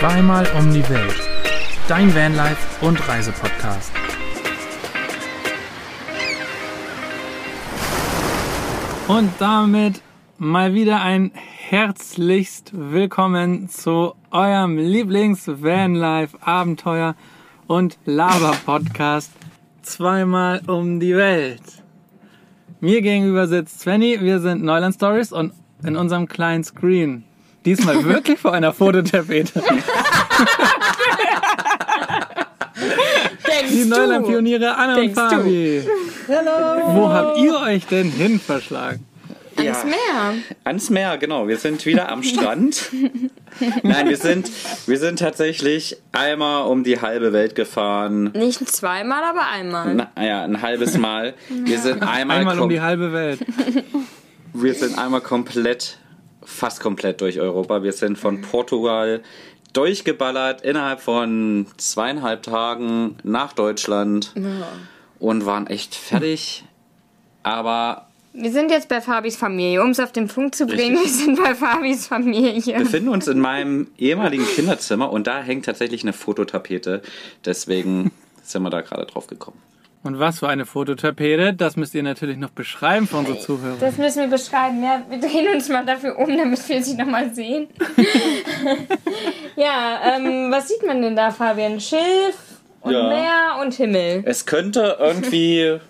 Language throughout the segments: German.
Zweimal um die Welt. Dein Vanlife und Reisepodcast. Und damit mal wieder ein herzlichst willkommen zu eurem Lieblings-Vanlife-Abenteuer und Laber-Podcast Zweimal um die Welt. Mir gegenüber sitzt Svenny, wir sind Neuland Stories und in unserem kleinen Screen. Diesmal wirklich vor einer Fototapete. Denkst Die? Neuland-Pioniere Anna und du? Fabi. Hallo. Wo habt ihr euch denn hin verschlagen? Ans Meer. Ans Meer, genau. Wir sind wieder am Strand. Nein, wir sind, wir sind tatsächlich einmal um die halbe Welt gefahren. Nicht zweimal, aber einmal. Naja, ein halbes Mal. Wir sind einmal, Einmal um die halbe Welt. wir sind einmal komplett, fast komplett durch Europa. Wir sind von Portugal durchgeballert innerhalb von zweieinhalb Tagen nach Deutschland und waren echt fertig. Aber Wir sind jetzt bei Fabis Familie. Um es auf den Punkt zu bringen, wir sind bei Fabis Familie. befinden uns in meinem ehemaligen Kinderzimmer und da hängt tatsächlich eine Fototapete. Deswegen sind wir da gerade drauf gekommen. Und was für eine Fototapete, das müsst ihr natürlich noch beschreiben für unsere Zuhörer. Das müssen wir beschreiben. Ja, wir drehen uns mal dafür um, damit wir sie nochmal sehen. ja, ähm, was sieht man denn da, Fabian? Schilf und Ja. Meer und Himmel. Es könnte irgendwie äh,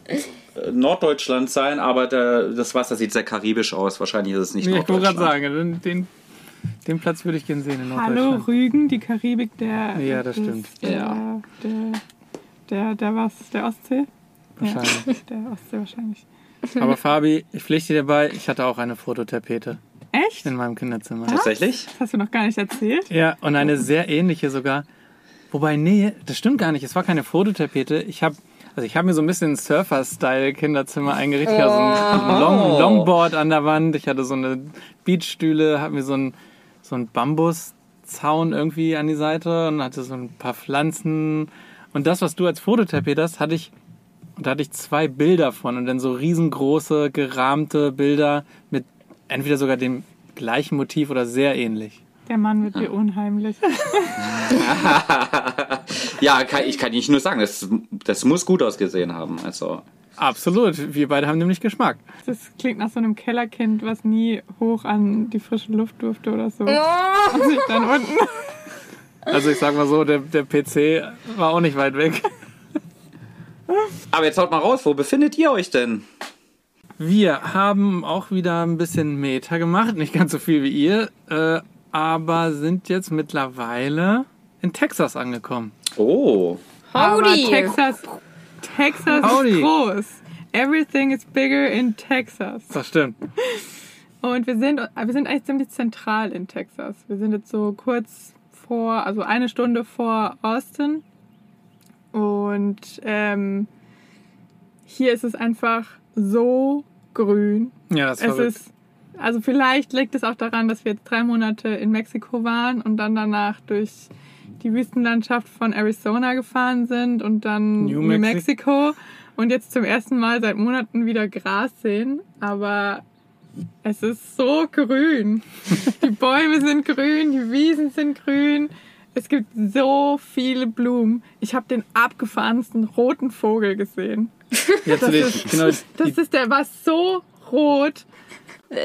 Norddeutschland sein, aber der, das Wasser sieht sehr karibisch aus. Wahrscheinlich ist es nicht Nee, ich wollte gerade Norddeutschland. sagen, den, den, den Platz würde ich gerne sehen in Hallo, Norddeutschland. Rügen, die Karibik der. Ja, das stimmt. Der, Ja. der, der, der was? Der Ostsee? Wahrscheinlich. Ja, der Ostsee wahrscheinlich. Aber Fabi, ich pflichte dir bei, ich hatte auch eine Fototapete Echt? in meinem Kinderzimmer. Tatsächlich? Das hast du noch gar nicht erzählt. Ja, und eine sehr ähnliche sogar. Wobei, nee, das stimmt gar nicht. Es war keine Fototapete. Ich habe also ich habe mir so ein bisschen ein Surfer-Style-Kinderzimmer eingerichtet. Ich hatte so ein, so ein Long, Longboard an der Wand. Ich hatte so eine Beachstühle, habe mir so ein, so ein Bambuszaun irgendwie an die Seite und hatte so ein paar Pflanzen. Und das, was du als Fototapete hast, hatte ich, und da hatte ich zwei Bilder von und dann so riesengroße, gerahmte Bilder mit entweder sogar dem gleichen Motiv oder sehr ähnlich. Der Mann wird mir unheimlich. Ja, kann, ich kann nicht nur sagen, das, das muss gut ausgesehen haben. Also, Absolut. Wir beide haben nämlich Geschmack. Das klingt nach so einem Kellerkind, was nie hoch an die frische Luft durfte oder so. Oh, Und sich dann unten. Also ich sag mal so, der, der PC war auch nicht weit weg. aber jetzt haut mal raus, wo befindet ihr euch denn? Wir haben auch wieder ein bisschen Meta gemacht, nicht ganz so viel wie ihr, äh, aber sind jetzt mittlerweile in Texas angekommen. Oh, Aber howdy. Texas, Texas Howdy. ist groß. Everything is bigger in Texas. Das stimmt. Und wir sind, wir sind eigentlich ziemlich zentral in Texas. Wir sind jetzt so kurz vor, also eine Stunde vor Austin. Und ähm, hier ist es einfach so grün. Ja, das ist Es ist, also vielleicht liegt es auch daran, dass wir jetzt drei Monate in Mexiko waren und dann danach durch die Wüstenlandschaft von Arizona gefahren sind und dann New New, Mexi- Mexico und jetzt zum ersten Mal seit Monaten wieder Gras sehen. Aber es ist so grün. Die Bäume sind grün, die Wiesen sind grün. Es gibt so viele Blumen. Ich habe den abgefahrensten roten Vogel gesehen. Jetzt zu den, genau, Das ist, der war so rot.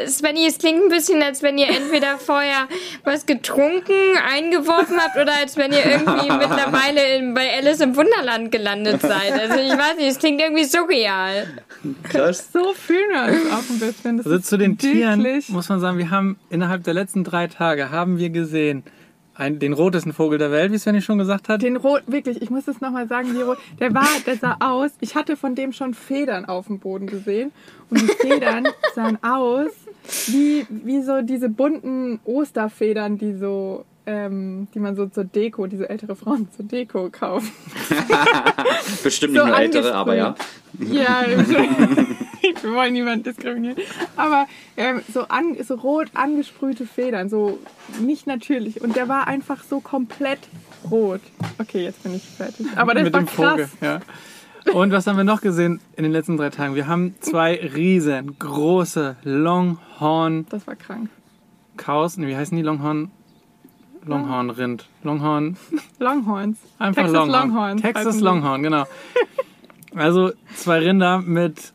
Svenny, es klingt ein bisschen, als wenn ihr entweder vorher was getrunken, eingeworfen habt oder als wenn ihr irgendwie mittlerweile in, bei Alice im Wunderland gelandet seid. Also ich weiß nicht, es klingt irgendwie surreal. krass. So fühlen wir uns auch ein bisschen. Das also ist zu den Tieren wirklich- muss man sagen, wir haben innerhalb der letzten drei Tage haben wir gesehen ein, den rotesten Vogel der Welt, wie Svenny schon gesagt hat. Den rot, wirklich, ich muss das nochmal sagen, die rot, der war, der sah aus, ich hatte von dem schon Federn auf dem Boden gesehen und die Federn sahen aus wie, wie so diese bunten Osterfedern, die so, ähm, die man so zur Deko, die so ältere Frauen zur Deko kaufen. Bestimmt nicht So nur ältere, aber ja. Ja, wir wollen niemanden diskriminieren. Aber ähm, so, an, so rot angesprühte Federn, so nicht natürlich. Und der war einfach so komplett rot. Okay, jetzt bin ich fertig. Aber das mit war dem krass. Vogel. Ja. Und was haben wir noch gesehen in den letzten drei Tagen? Wir haben zwei riesengroße Longhorn Das war krank. Cows, nee, wie heißen die Longhorn Longhorn-Rind. Longhorn, Longhorns. einfach Texas Longhorn. Longhorns. Texas. Longhorn, genau. Also zwei Rinder mit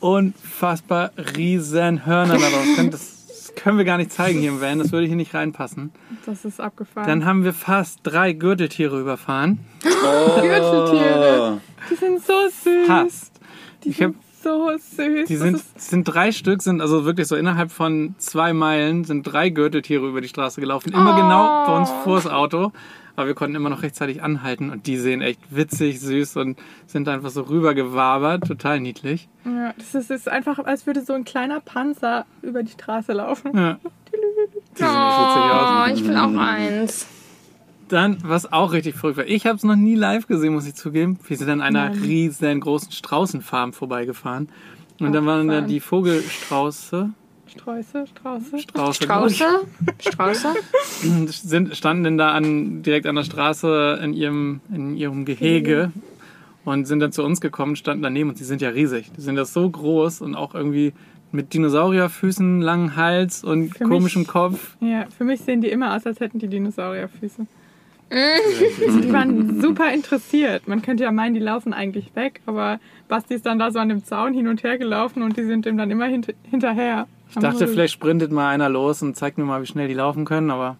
unfassbar riesen Hörnern darauf. Das, das können wir gar nicht zeigen hier im Van, das würde hier nicht reinpassen. Das ist abgefahren. Dann haben wir fast drei Gürteltiere überfahren. Oh. Gürteltiere. die sind so süß. Fast. Die Ich hab- sind so süß. Die sind, sind drei Stück, sind also wirklich so innerhalb von zwei Meilen sind drei Gürteltiere über die Straße gelaufen. Immer genau bei uns vors Auto. Aber wir konnten immer noch rechtzeitig anhalten und die sehen echt witzig, süß und sind einfach so rübergewabert. Total niedlich. ja, das ist, ist einfach, als würde so ein kleiner Panzer über die Straße laufen. Ja. Die sehen Oh, aus. ich will auch eins. Dann, was auch richtig verrückt war, ich habe es noch nie live gesehen, muss ich zugeben. Wir sind an einer Nein. riesengroßen Straußenfarm vorbeigefahren. Und dann waren da die Vogelstrauße. Strauße. Strauße, ich. Strauße? Strauße? sind, standen denn da an, direkt an der Straße in ihrem, in ihrem Gehege und sind dann zu uns gekommen, standen daneben und die sind ja riesig. Die sind ja so groß und auch irgendwie mit Dinosaurierfüßen, langen Hals und Für mich- komischem Kopf. Ja, für mich sehen die immer aus, als hätten die Dinosaurierfüße. Also die waren super interessiert. Man könnte ja meinen, die laufen eigentlich weg, aber Basti ist dann da so an dem Zaun hin und her gelaufen und die sind ihm dann immer hint hinterher. Ich dachte, vielleicht sprintet mal einer los und zeigt mir mal, wie schnell die laufen können, aber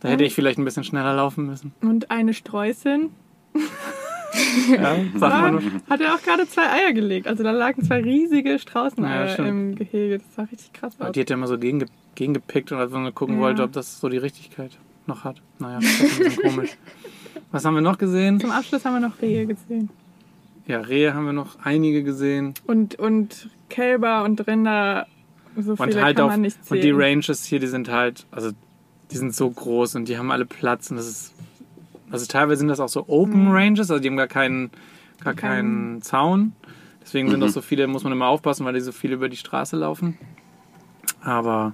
da hätte ich vielleicht ein bisschen schneller laufen müssen. Und eine Streußin Ja, nur. hat er auch gerade zwei Eier gelegt. Also da lagen zwei riesige Ja, Straußeneier stimmt. im Gehege. Das sah richtig krass aus. Die hat ja immer so gegen, gegengepickt und als man gucken Ja. wollte, ob das so die Richtigkeit noch hat. Naja, das ist ein bisschen komisch. Was haben wir noch gesehen? Zum Abschluss haben wir noch Rehe gesehen. Ja, Rehe haben wir noch einige gesehen. Und, und Kälber und Rinder, so viele Und halt kann auf, man nicht zählen. und die Ranges hier, die sind halt, also die sind so groß und die haben alle Platz und das ist, also teilweise sind das auch so Open Mhm. Ranges, also die haben gar keinen, gar keinen Zaun. Deswegen sind auch so viele, muss man immer aufpassen, weil die so viele über die Straße laufen. Aber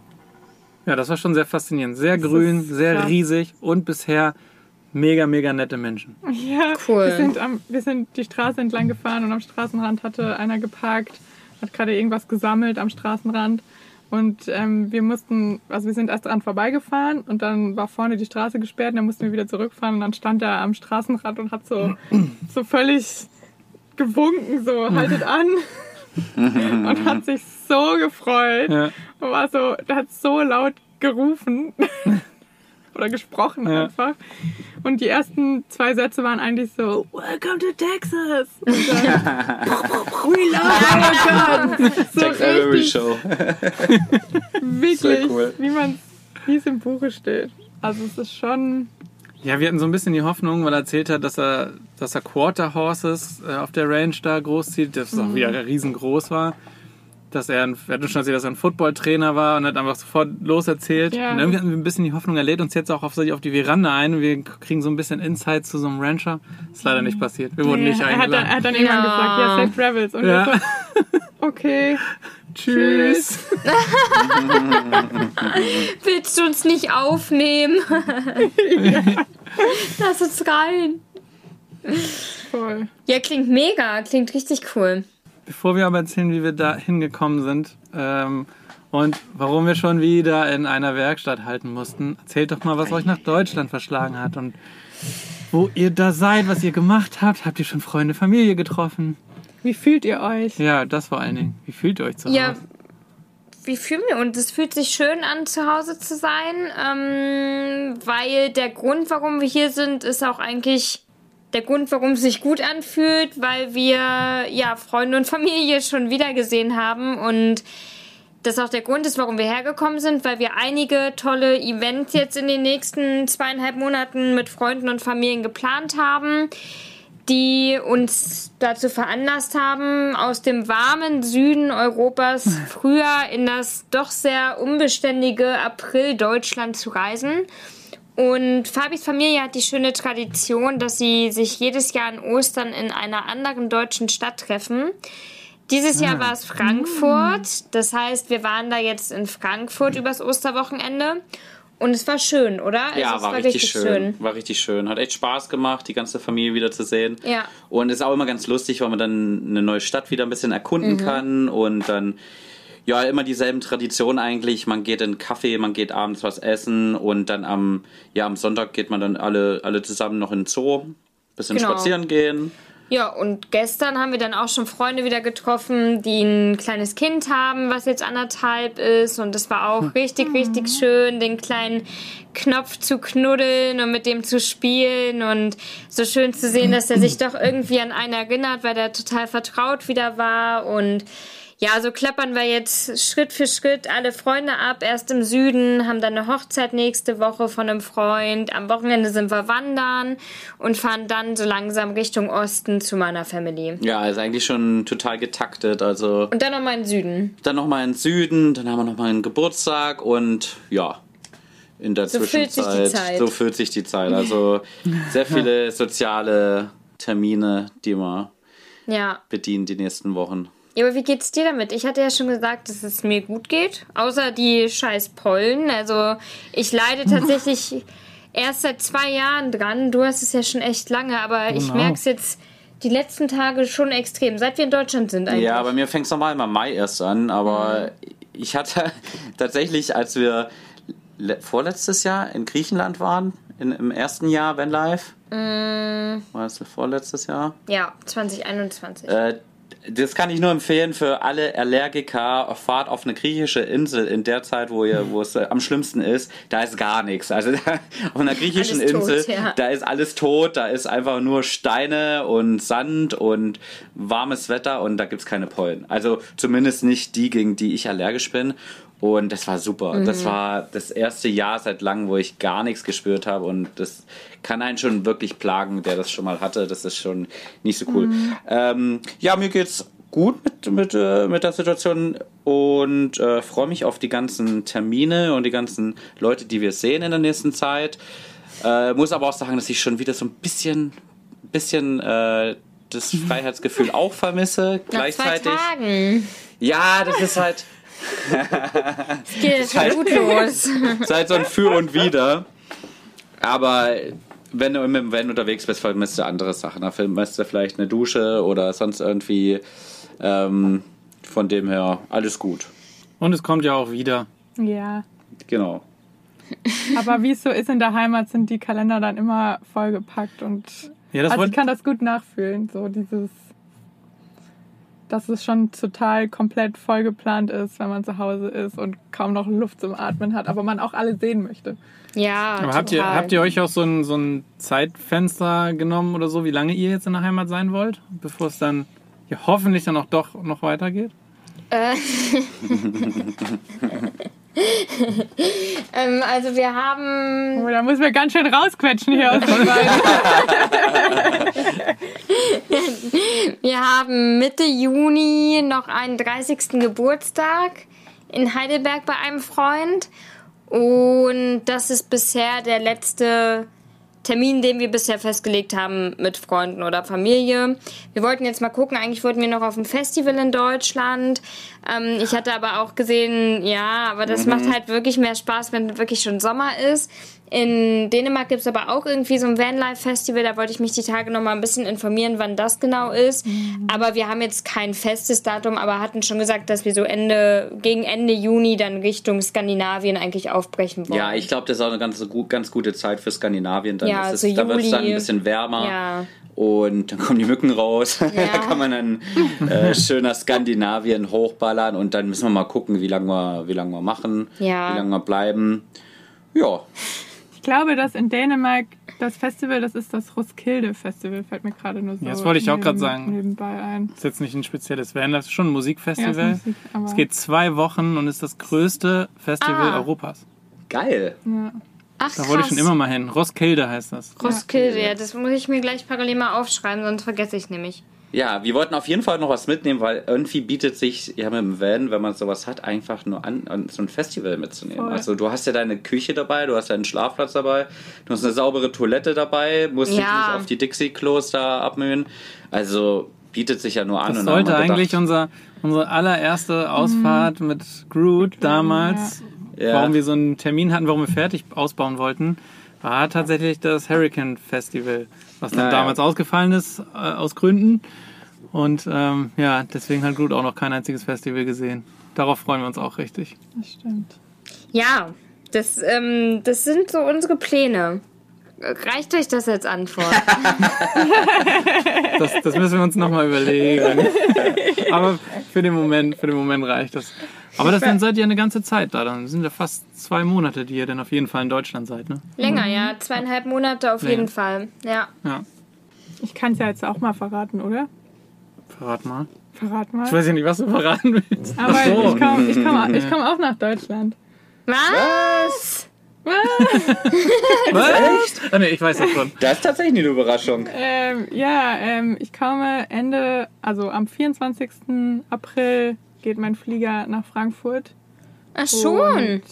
ja, das war schon sehr faszinierend. Sehr Das grün, sehr krass. riesig und bisher mega, mega nette Menschen. Ja, Cool. Wir sind, am, wir sind die Straße entlang gefahren und am Straßenrand hatte einer geparkt, hat gerade irgendwas gesammelt am Straßenrand. Und ähm, wir mussten, also wir sind erst dran vorbeigefahren und dann war vorne die Straße gesperrt und dann mussten wir wieder zurückfahren und dann stand er am Straßenrand und hat so, so völlig gewunken, so haltet an. und hat sich so gefreut Ja. und war so, der hat so laut gerufen oder gesprochen Ja. einfach. Und die ersten zwei Sätze waren eigentlich so, Welcome to Texas. Und dann, We love America. So Tex richtig, Show. wirklich, cool. wie man wie es im Buche steht. Also es ist schon, Ja, wir hatten so ein bisschen die Hoffnung, weil er erzählt hat, dass er, dass er Quarter Horses äh, auf der Range da großzieht, das auch wieder riesengroß war. Dass er, ein, er hat uns schon erzählt, dass er ein Footballtrainer war und hat einfach sofort loserzählt. Ja. Und irgendwie hatten wir ein bisschen die Hoffnung, er lädt uns jetzt auch auf, auf die Veranda ein und wir kriegen so ein bisschen Insight zu so einem Rancher. ist leider nicht passiert. Wir wurden Nee, nicht er, hat dann, eingeladen. er hat dann irgendwann Ja. gesagt, ja, Safe Travels. Und Ja. wir so, okay, Tschüss. Willst du uns nicht aufnehmen? Lass uns rein. voll. Ja, klingt mega, klingt richtig cool. Bevor wir aber erzählen, wie wir da hingekommen sind ähm, und warum wir schon wieder in einer Werkstatt halten mussten, erzählt doch mal, was euch nach Deutschland verschlagen hat und wo ihr da seid, was ihr gemacht habt. Habt ihr schon Freunde, Familie getroffen? Wie fühlt ihr euch? Ja, das vor allen Dingen. Wie fühlt ihr euch zu Hause? Ja, wie fühlen wir uns? Es fühlt sich schön an, zu Hause zu sein, ähm, weil der Grund, warum wir hier sind, ist auch eigentlich der Grund, warum es sich gut anfühlt, weil wir ja Freunde und Familie schon wieder gesehen haben und das auch der Grund ist, warum wir hergekommen sind, weil wir einige tolle Events jetzt in den nächsten zweieinhalb Monaten mit Freunden und Familien geplant haben, die uns dazu veranlasst haben, aus dem warmen Süden Europas früher in das doch sehr unbeständige April Deutschland zu reisen. Und Fabis Familie hat die schöne Tradition, dass sie sich jedes Jahr an Ostern in einer anderen deutschen Stadt treffen. Dieses Jahr war es Frankfurt. Das heißt, wir waren da jetzt in Frankfurt übers Osterwochenende. Und es war schön, oder? Also Ja, es war, richtig, schön. War richtig schön. Hat echt Spaß gemacht, die ganze Familie wieder zu sehen. Ja. Und ist auch immer ganz lustig, weil man dann eine neue Stadt wieder ein bisschen erkunden kann und dann ja, immer dieselben Traditionen eigentlich. Man geht in einen Kaffee, man geht abends was essen und dann am, ja, am Sonntag geht man dann alle, alle zusammen noch in den Zoo, bisschen Genau. spazieren gehen. Ja, und gestern haben wir dann auch schon Freunde wieder getroffen, die ein kleines Kind haben, was jetzt anderthalb ist. Und es war auch richtig, richtig schön, den kleinen Knopf zu knuddeln und mit dem zu spielen. Und so schön zu sehen, dass er sich doch irgendwie an einen erinnert, weil der total vertraut wieder war. Und ja, so klappern wir jetzt Schritt für Schritt alle Freunde ab. Erst im Süden, haben dann eine Hochzeit nächste Woche von einem Freund. Am Wochenende sind wir wandern und fahren dann so langsam Richtung Osten zu meiner Family. Ja, ist eigentlich schon total getaktet. Also Und dann nochmal in den Süden. dann nochmal in den Süden, dann haben wir nochmal einen Geburtstag und ja, in der So füllt Zwischenzeit. Zeit. So füllt sich die Zeit. Also sehr viele soziale Termine, die man Ja. bedient die nächsten Wochen. Ja, aber wie geht's dir damit? Ich hatte ja schon gesagt, dass es mir gut geht. Außer die scheiß Pollen. Also ich leide tatsächlich erst seit zwei Jahren dran. Du hast es ja schon echt lange, aber ich Genau. merke es jetzt die letzten Tage schon extrem. Seit wir in Deutschland sind eigentlich. Ja, bei mir fängt es normal im Mai erst an, aber ich hatte tatsächlich, als wir le- vorletztes Jahr in Griechenland waren, in, im ersten Jahr Vanlife, war das vorletztes Jahr? Ja, 2021. Äh, das kann ich nur empfehlen für alle Allergiker. Fahrt auf eine griechische Insel in der Zeit, wo, ihr, wo es äh, am schlimmsten ist. Da ist gar nichts. Also da, auf einer griechischen Alles tot, Insel, ja. da ist alles tot. Da ist einfach nur Steine und Sand und warmes Wetter und da gibt's keine Pollen. Also zumindest nicht die, gegen die ich allergisch bin. Und das war super. Mhm. Das war das erste Jahr seit langem, wo ich gar nichts gespürt habe. Und das kann einen schon wirklich plagen, der das schon mal hatte. Das ist schon nicht so cool. Ähm, ja, mir geht's gut mit, mit, äh, mit der Situation und äh, freue mich auf die ganzen Termine und die ganzen Leute, die wir sehen in der nächsten Zeit. Äh, muss aber auch sagen, dass ich schon wieder so ein bisschen, bisschen äh, das Freiheitsgefühl auch vermisse. Nach zwei Gleichzeitig. Tagen Ja, das ist halt. geht es halt gut los. ist halt so ein Für und Wider. Aber wenn du mit dem Van unterwegs bist, vermisst du andere Sachen. Da vermisst du vielleicht eine Dusche oder sonst irgendwie. Ähm, von dem her, alles gut. Und es kommt ja auch wieder. Ja. Genau. Aber wie es so ist in der Heimat, sind die Kalender dann immer vollgepackt und Ja, das also ich kann das gut nachfühlen, so dieses, dass es schon total komplett vollgeplant ist, wenn man zu Hause ist und kaum noch Luft zum Atmen hat, aber man auch alle sehen möchte. Ja, Aber habt ihr, total. habt ihr euch auch so ein, so ein Zeitfenster genommen oder so, wie lange ihr jetzt in der Heimat sein wollt, bevor es dann ja, hoffentlich dann auch doch noch weitergeht? ähm, also wir haben Oh, da muss man ganz schön rausquetschen hier aus dem Wald. Wir haben Mitte Juni noch einen 30. Geburtstag in Heidelberg bei einem Freund. Und das ist bisher der letzte Termin, den wir bisher festgelegt haben mit Freunden oder Familie. Wir wollten jetzt mal gucken, eigentlich wollten wir noch auf ein Festival in Deutschland. Ähm, ich hatte aber auch gesehen, ja, aber das macht halt wirklich mehr Spaß, wenn wirklich schon Sommer ist. In Dänemark gibt's aber auch irgendwie so ein Vanlife-Festival, da wollte ich mich die Tage noch mal ein bisschen informieren, wann das genau ist. Aber wir haben jetzt kein festes Datum, aber hatten schon gesagt, dass wir so Ende, gegen Ende Juni dann Richtung Skandinavien eigentlich aufbrechen wollen. Ja, ich glaube, das ist auch eine ganz, ganz gute Zeit für Skandinavien. Dann Ja, ist es, so da wird es dann ein bisschen wärmer. Ja. Und dann kommen die Mücken raus. da kann man dann äh, schöner Skandinavien hochballern und dann müssen wir mal gucken, wie lange wir, wie lange wir machen, Ja. wie lange wir bleiben. Ja, glaube, dass in Dänemark das Festival, das ist das Roskilde-Festival, fällt mir gerade nur so Ja, das wollte ich auch neben- gerade sagen. nebenbei ein. Das ist jetzt nicht ein spezielles Van, das ist schon ein Ja, Musikfestival. ist Musik, es geht zwei Wochen und ist das größte Festival Ah. Europas. geil. Ja. Ach, Da wollte ich schon immer mal hin. Roskilde heißt das. Roskilde, ja, das muss ich mir gleich parallel mal aufschreiben, sonst vergesse ich nämlich. Ja, wir wollten auf jeden Fall noch was mitnehmen, weil irgendwie bietet sich ja mit dem Van, wenn man sowas hat, einfach nur an, an so ein Festival mitzunehmen. Voll. Also du hast ja deine Küche dabei, du hast deinen Schlafplatz dabei, du hast eine saubere Toilette dabei, musst dich Ja. nicht auf die Dixie-Klos da abmühen. Also bietet sich ja nur an. Das sollte gedacht, eigentlich unser, unsere allererste Ausfahrt mit Groot damals, Ja. warum wir so einen Termin hatten, warum wir fertig ausbauen wollten, war tatsächlich das Hurricane Festival, was dann Ah, ja. damals ausgefallen ist, äh, aus Gründen. Und ähm, ja, deswegen hat Groot auch noch kein einziges Festival gesehen. Darauf freuen wir uns auch richtig. Das stimmt. Ja, das, ähm, das sind so unsere Pläne. Reicht euch das als Antwort? Das, das müssen wir uns nochmal überlegen. Aber für den Moment, für den Moment reicht das. Aber das dann seid ihr eine ganze Zeit da. Dann sind ja fast zwei Monate, die ihr dann auf jeden Fall in Deutschland seid, ne? Länger, ja. Zweieinhalb Monate auf Länger. jeden Fall. Ja. Ja. Ich kann es ja jetzt auch mal verraten, oder? Verrat mal. Verrat mal. Ich weiß ja nicht, was du verraten willst. Aber Ach so. ich komme ich komm, ich komm auch nach Deutschland. Was? Was? Ah, nee, ich weiß das schon. Das ist tatsächlich eine Überraschung. Ähm, ja, ähm, ich komme Ende, also am 24. April geht mein Flieger nach Frankfurt. Ach schon. Und,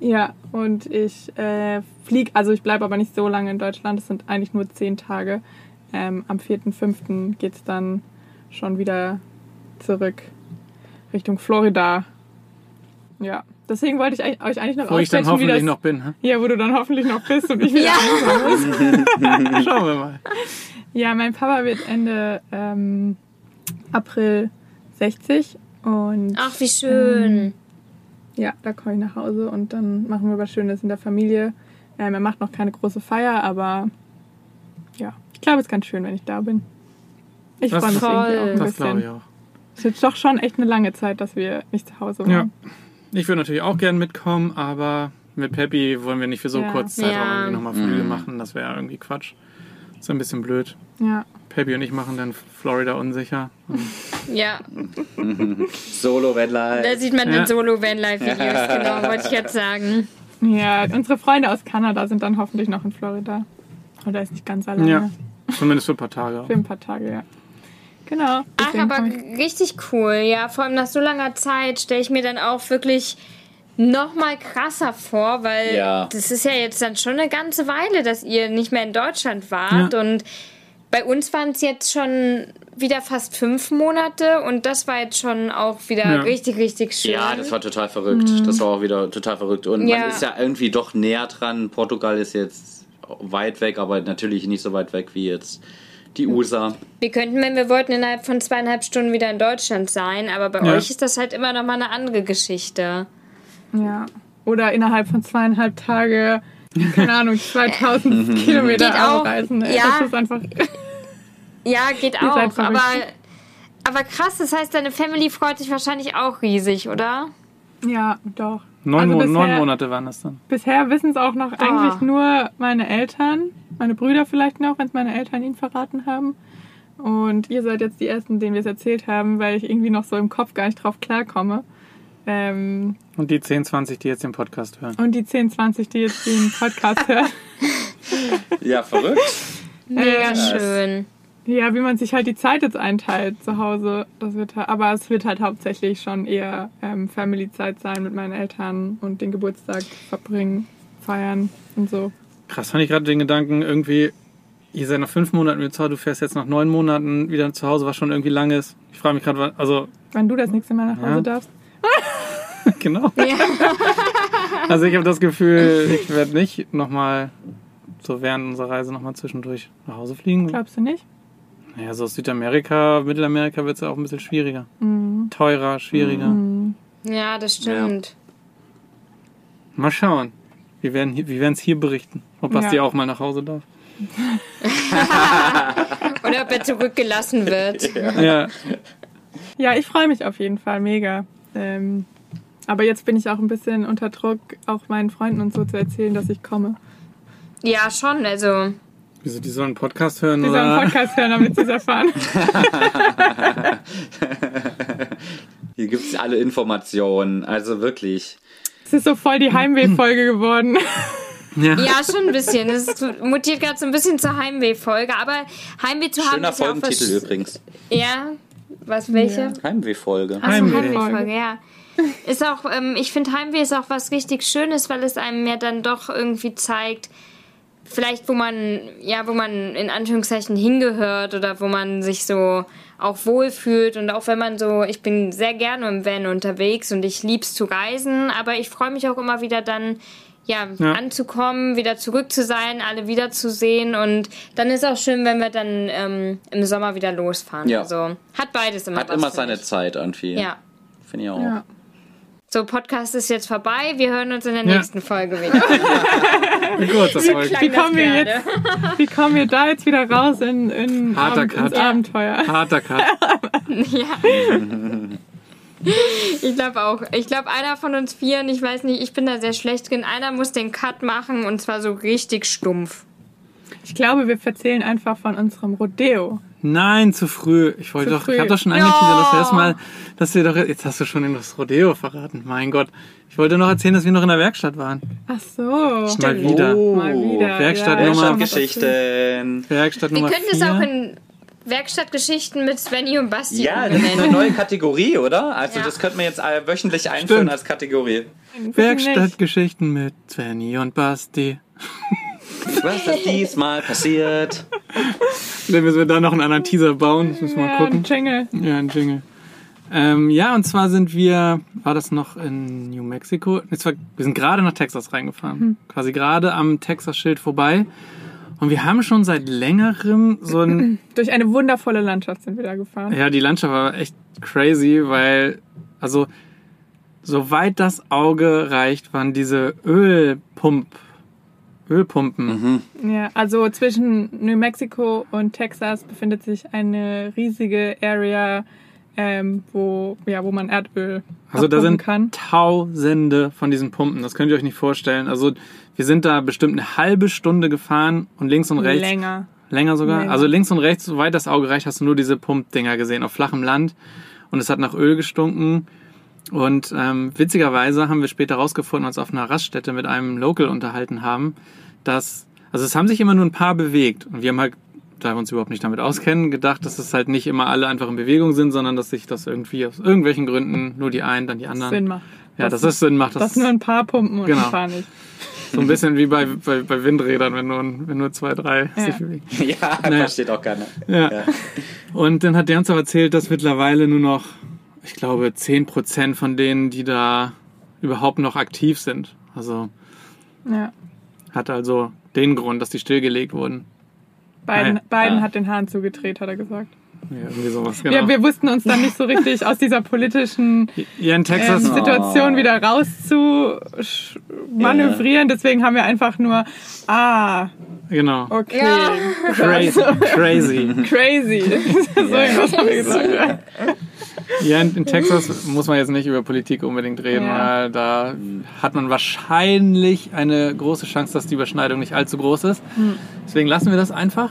ja, und ich äh, fliege, also ich bleibe aber nicht so lange in Deutschland, es sind eigentlich nur zehn Tage. Ähm, am 4.5. geht es dann schon wieder zurück Richtung Florida. Ja, deswegen wollte ich euch eigentlich noch Wo ich dann hoffentlich das, noch bin. hä? Ja, wo du dann hoffentlich noch bist und ich wieder Ja. Schauen wir mal. Ja, mein Papa wird Ende ähm, April 60 und Ach, wie schön. ja, da komme ich nach Hause und dann machen wir was Schönes in der Familie. Ähm, er macht noch keine große Feier, aber ja, ich glaube, es ist ganz schön, wenn ich da bin. Ich Das freue mich ist irgendwie auch ein Das glaube ich bisschen. auch. Es ist jetzt doch schon echt eine lange Zeit, dass wir nicht zu Hause waren. Ja. Ich würde natürlich auch gern mitkommen, aber mit Peppy wollen wir nicht für so Ja. kurz Zeitraum Ja. irgendwie nochmal Flüge machen. Das wäre irgendwie Quatsch. ist ein bisschen blöd. Ja. Peppy und ich machen dann Florida unsicher. Ja, Solo Red da sieht man Ja. den Solo-Vanlife-Videos, genau, wollte ich jetzt sagen. ja, unsere Freunde aus Kanada sind dann hoffentlich noch in Florida. Oder ist nicht ganz alleine. Ja. Zumindest für ein paar Tage. auch. Für ein paar Tage, ja. Genau. Ach, aber richtig cool. Ja, vor allem nach so langer Zeit stelle ich mir dann auch wirklich noch mal krasser vor, weil Ja. das ist ja jetzt dann schon eine ganze Weile, dass ihr nicht mehr in Deutschland wart Ja. und bei uns waren es jetzt schon wieder fast fünf Monate und das war jetzt schon auch wieder Ja. richtig, richtig schön. Ja, das war total verrückt. Das war auch wieder total verrückt. Und Ja. man ist ja irgendwie doch näher dran. Portugal ist jetzt weit weg, aber natürlich nicht so weit weg wie jetzt die USA. Wir könnten, wenn wir wollten, innerhalb von zweieinhalb Stunden wieder in Deutschland sein, aber bei Ja. euch ist das halt immer noch mal eine andere Geschichte. Ja. Oder innerhalb von zweieinhalb Tage, keine Ahnung, 2000 Kilometer Geht auch. anreisen. ey. Ja. Das ist einfach. Ja, geht auch, aber, aber krass, das heißt, deine Family freut sich wahrscheinlich auch riesig, oder? Ja, doch. Neun, Also bisher- neun Monate waren das dann. Bisher wissen es auch noch eigentlich nur meine Eltern, meine Brüder vielleicht noch, wenn es meine Eltern ihnen verraten haben. Und ihr seid jetzt die Ersten, denen wir es erzählt haben, weil ich irgendwie noch so im Kopf gar nicht drauf klarkomme. Ähm, Und die 10, 20, die jetzt den Podcast hören. und die 10, 20, die jetzt den Podcast hören. Ja, verrückt. Mega Ähm, schön. Ja, wie man sich halt die Zeit jetzt einteilt zu Hause. Das wird, halt- aber es wird halt hauptsächlich schon eher ähm, Family-Zeit sein mit meinen Eltern und den Geburtstag verbringen, feiern und so. Krass, fand ich gerade den Gedanken, irgendwie, ihr seid nach fünf Monaten wieder zu Hause, du fährst jetzt nach neun Monaten wieder zu Hause, was schon irgendwie lang ist. Ich frage mich gerade, also, Wenn du das nächste Mal nach Hause Ja. darfst. genau. Ja. Also ich habe das Gefühl, ich werde nicht nochmal so während unserer Reise nochmal zwischendurch nach Hause fliegen. Glaubst du nicht? Naja, so aus Südamerika, Mittelamerika wird es ja auch ein bisschen schwieriger. Mhm. Teurer, schwieriger. ja, das stimmt. Mal schauen. Wir werden hier- wir werden es hier berichten, ob Ja. Basti auch mal nach Hause darf. Oder ob er zurückgelassen wird. Ja, Ja, ich freue mich auf jeden Fall mega. Ähm, aber jetzt bin ich auch ein bisschen unter Druck, auch meinen Freunden und so zu erzählen, dass ich komme. Ja, schon, also. Wieso, die sollen einen Podcast hören Die sollen oder? einen Podcast hören, damit sie es erfahren. Hier gibt es alle Informationen. Also wirklich. Es ist so voll die Heimweh-Folge geworden. Ja. Ja, schon ein bisschen. Es mutiert gerade so ein bisschen zur Heimweh-Folge. Aber Heimweh zu haben Schöner ist ja auch Folgentitel was... übrigens. Ja, was, welche? Ja. Heimweh-Folge. Heimweh. Heimweh-Folge, ja. Ist auch, ähm, ich finde Heimweh ist auch was richtig Schönes, weil es einem ja dann doch irgendwie zeigt, vielleicht wo man, ja, wo man in Anführungszeichen hingehört oder wo man sich so auch wohlfühlt und auch wenn man so, ich bin sehr gerne im Van unterwegs und ich lieb's zu reisen, aber ich freue mich auch immer wieder dann, ja, Ja. anzukommen, wieder zurück zu sein, alle wiederzusehen und dann ist auch schön, wenn wir dann ähm, im Sommer wieder losfahren. Ja. Also hat beides immer Hat was immer seine mich. Zeit irgendwie. Ja. Finde ich auch. Ja. So, Podcast ist jetzt vorbei. Wir hören uns in der Ja. nächsten Folge wieder. Kurzer Folge. Klang Wie das kommen wir jetzt, wie kommen wir da jetzt wieder raus in, in Harter Abend, ins Cut. Abenteuer? Harter Cut. Ich glaube auch. Ich glaube, einer von uns vieren, ich weiß nicht, ich bin da sehr schlecht drin. Einer muss den Cut machen und zwar so richtig stumpf. Ich glaube, wir erzählen einfach von unserem Rodeo. Nein, zu früh. Ich wollte Zu doch, früh. ich habe doch schon angeteasert, dass wir erstmal, dass wir doch, jetzt hast du schon das Rodeo verraten. Mein Gott. Ich wollte noch erzählen, dass wir noch in der Werkstatt waren. Ach so. Mal wieder. Mal wieder. Werkstatt ja, Nummer- Werkstattgeschichten. Werkstatt Wir Nummer könnten vier. es auch in Werkstattgeschichten mit Svenny und Basti Ja, das ist eine neue Kategorie, oder? Also Ja. das könnten wir jetzt äh, wöchentlich einführen Stimmt. als Kategorie. Werkstattgeschichten mit Svenny und Basti. Was ist diesmal passiert? Dann müssen wir da noch einen anderen Teaser bauen. Das müssen wir mal Ja, gucken. Jingle. Ja, ein Jingle. Ähm, ja, und zwar sind wir, war das noch in New Mexico? Nee, zwar, wir sind gerade nach Texas reingefahren. Quasi gerade am Texas-Schild vorbei. Und wir haben schon seit längerem so ein, Durch eine wundervolle Landschaft sind wir da gefahren. ja, die Landschaft war echt crazy, weil, also, soweit das Auge reicht, waren diese Ölpump, Ölpumpen. Ja, also zwischen New Mexico und Texas befindet sich eine riesige Area, ähm, wo, ja, wo man Erdöl Also da sind kann. Tausende von diesen Pumpen. Das könnt ihr euch nicht vorstellen. Also wir sind da bestimmt eine halbe Stunde gefahren und links und rechts Länger. länger sogar. Länger. Also links und rechts, soweit das Auge reicht, hast du nur diese Pumpdinger gesehen auf flachem Land und es hat nach Öl gestunken. Und ähm, witzigerweise haben wir später rausgefunden, als wir auf einer Raststätte mit einem Local unterhalten haben, dass also es haben sich immer nur ein paar bewegt und wir haben halt da wir uns überhaupt nicht damit auskennen, gedacht, dass es halt nicht immer alle einfach in Bewegung sind, sondern dass sich das irgendwie aus irgendwelchen Gründen nur die einen, dann die anderen. Sinn macht. Ja, dass es Sinn macht. Das nur ein paar Pumpen und Genau. ein paar nicht. so ein bisschen wie bei, bei, bei Windrädern, wenn nur, wenn nur zwei, drei Ja. sich bewegen. Ja, Naja. versteht auch keiner. Ja. Ja. Und dann hat der uns auch erzählt, dass mittlerweile nur noch, ich glaube, 10% von denen, die da überhaupt noch aktiv sind. Also Ja. hat also den Grund, dass die stillgelegt wurden. Beiden, Naja. beiden Ja. hat den Hahn zugedreht, hat er gesagt. Ja, irgendwie sowas, genau. Ja, wir wussten uns dann nicht so richtig aus dieser politischen in ähm, Situation wieder raus zu manövrieren. Deswegen haben wir einfach nur, ah, genau. okay, Ja. Crazy. Crazy. crazy. so irgendwas haben wir gesagt. Ja. In, in Texas muss man jetzt nicht über Politik unbedingt reden, Ja. weil da hat man wahrscheinlich eine große Chance, dass die Überschneidung nicht allzu groß ist. Deswegen lassen wir das einfach.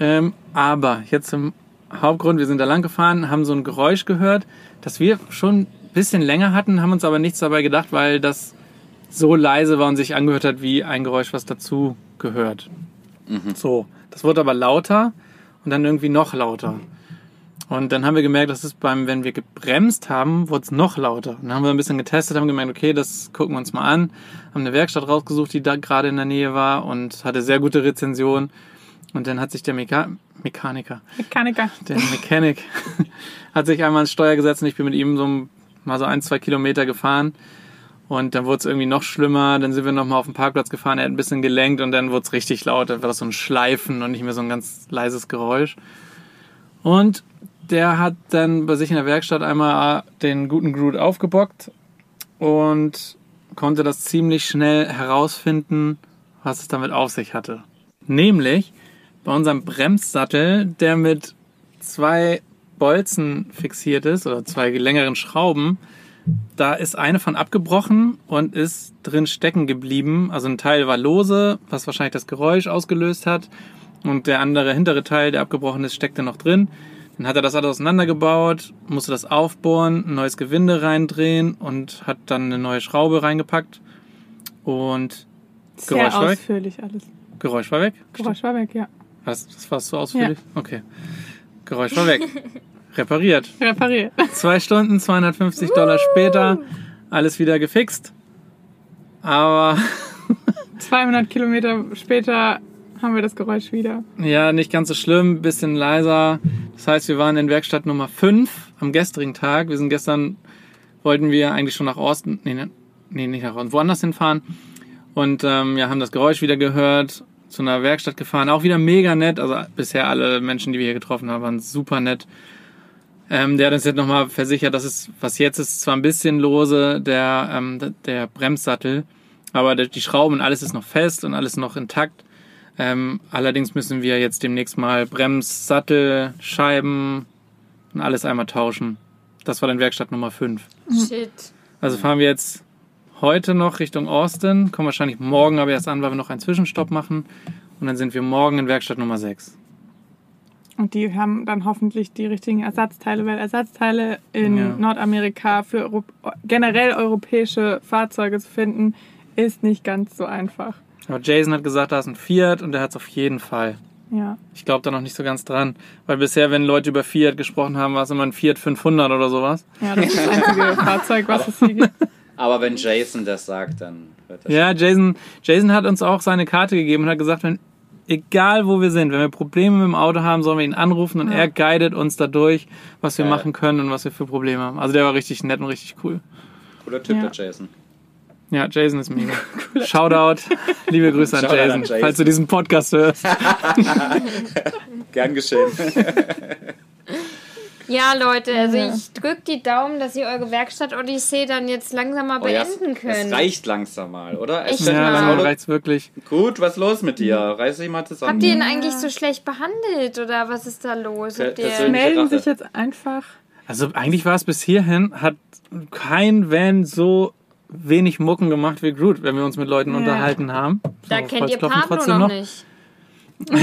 Ähm, aber jetzt zum Hauptgrund, wir sind da lang gefahren, haben so ein Geräusch gehört, das wir schon ein bisschen länger hatten, haben uns aber nichts dabei gedacht, weil das so leise war und sich angehört hat wie ein Geräusch, was dazu gehört. So, das wurde aber lauter und dann irgendwie noch lauter. Und dann haben wir gemerkt, das ist beim, wenn wir gebremst haben, wurde es noch lauter. Und dann haben wir ein bisschen getestet, haben gemerkt, okay, das gucken wir uns mal an. Haben eine Werkstatt rausgesucht, die da gerade in der Nähe war und hatte sehr gute Rezension. Und dann hat sich der Meka Mechaniker, Mechaniker. der Mechanic, hat sich einmal ins Steuer gesetzt und ich bin mit ihm so ein- mal so ein, zwei Kilometer gefahren. Und dann wurde es irgendwie noch schlimmer. Dann sind wir nochmal auf den Parkplatz gefahren, er hat ein bisschen gelenkt und dann wurde es richtig laut. Dann war das so ein Schleifen und nicht mehr so ein ganz leises Geräusch. Und der hat dann bei sich in der Werkstatt einmal den guten Groot aufgebockt und konnte das ziemlich schnell herausfinden, was es damit auf sich hatte. Nämlich bei unserem Bremssattel, der mit zwei Bolzen fixiert ist oder zwei längeren Schrauben, da ist eine von abgebrochen und ist drin stecken geblieben. Also ein Teil war lose, was wahrscheinlich das Geräusch ausgelöst hat. Und der andere hintere Teil, der abgebrochen ist, steckte noch drin. Dann hat er das alles auseinandergebaut, musste das aufbohren, ein neues Gewinde reindrehen und hat dann eine neue Schraube reingepackt. Und Sehr Geräusch war weg. ausführlich alles. Geräusch war weg. Geräusch war weg, ja. Was, das war so ausführlich? Okay. Geräusch war weg. Repariert. Repariert. Zwei Stunden, 250 Dollar später, alles wieder gefixt. Aber 200 Kilometer später haben wir das Geräusch wieder. ja, nicht ganz so schlimm, bisschen leiser. Das heißt, wir waren in Werkstatt Nummer 5 am gestrigen Tag. Wir sind gestern, wollten wir eigentlich schon nach Osten, nee, ne- nee nicht nach Osten, woanders hinfahren. Und ähm, ja, haben das Geräusch wieder gehört, zu einer Werkstatt gefahren, auch wieder mega nett. Also bisher alle Menschen, die wir hier getroffen haben, waren super nett. Ähm, der hat uns jetzt nochmal versichert, dass es, was jetzt ist, zwar ein bisschen lose, der, ähm, der Bremssattel, aber die Schrauben und alles ist noch fest und alles noch intakt. Ähm, allerdings müssen wir jetzt demnächst mal Bremssattel, Scheiben und alles einmal tauschen. Das war dann Werkstatt Nummer 5. Shit. Also fahren wir jetzt heute noch Richtung Austin, kommen wahrscheinlich morgen aber erst an, weil wir noch einen Zwischenstopp machen. Und dann sind wir morgen in Werkstatt Nummer 6. Und die haben dann hoffentlich die richtigen Ersatzteile, weil Ersatzteile in Ja. Nordamerika für generell europäische Fahrzeuge zu finden, ist nicht ganz so einfach. Aber Jason hat gesagt, da ist ein Fiat und der hat es auf jeden Fall. Ja. Ich glaube da noch nicht so ganz dran. Weil bisher, wenn Leute über Fiat gesprochen haben, war es immer ein Fiat 500 oder sowas. Ja, das ist das einzige Fahrzeug, was es hier gibt. Aber wenn Jason das sagt, dann wird das. Ja, Jason, Jason hat uns auch seine Karte gegeben und hat gesagt, wenn, egal wo wir sind, wenn wir Probleme mit dem Auto haben, sollen wir ihn anrufen und er guidet uns dadurch, was wir Geil. machen können und was wir für Probleme haben. Also der war richtig nett und richtig cool. Cooler Typ, Ja. der Jason. Ja, Jason ist mega. Shoutout, liebe Grüße an Shoutout an Jason, Jason. falls du diesen Podcast hörst. Gern geschehen. Ja, Leute, also Ja. ich drück die Daumen, dass ihr eure Werkstatt-Odyssee dann jetzt langsam mal Oh ja, beenden es, könnt. es reicht langsam mal, oder? Es Echt Ja, Ja, langsam Auto- reicht's wirklich. Gut, was ist los mit dir? Reiß dich mal zusammen. Habt ihr ihn eigentlich so schlecht behandelt oder was ist da los? Per- ihr Melden sich jetzt einfach. Also eigentlich war es bis hierhin, hat kein Van so wenig Mucken gemacht wie Groot, wenn wir uns mit Leuten Ja. unterhalten haben. da So, kennt ihr Pablo trotzdem noch, nicht.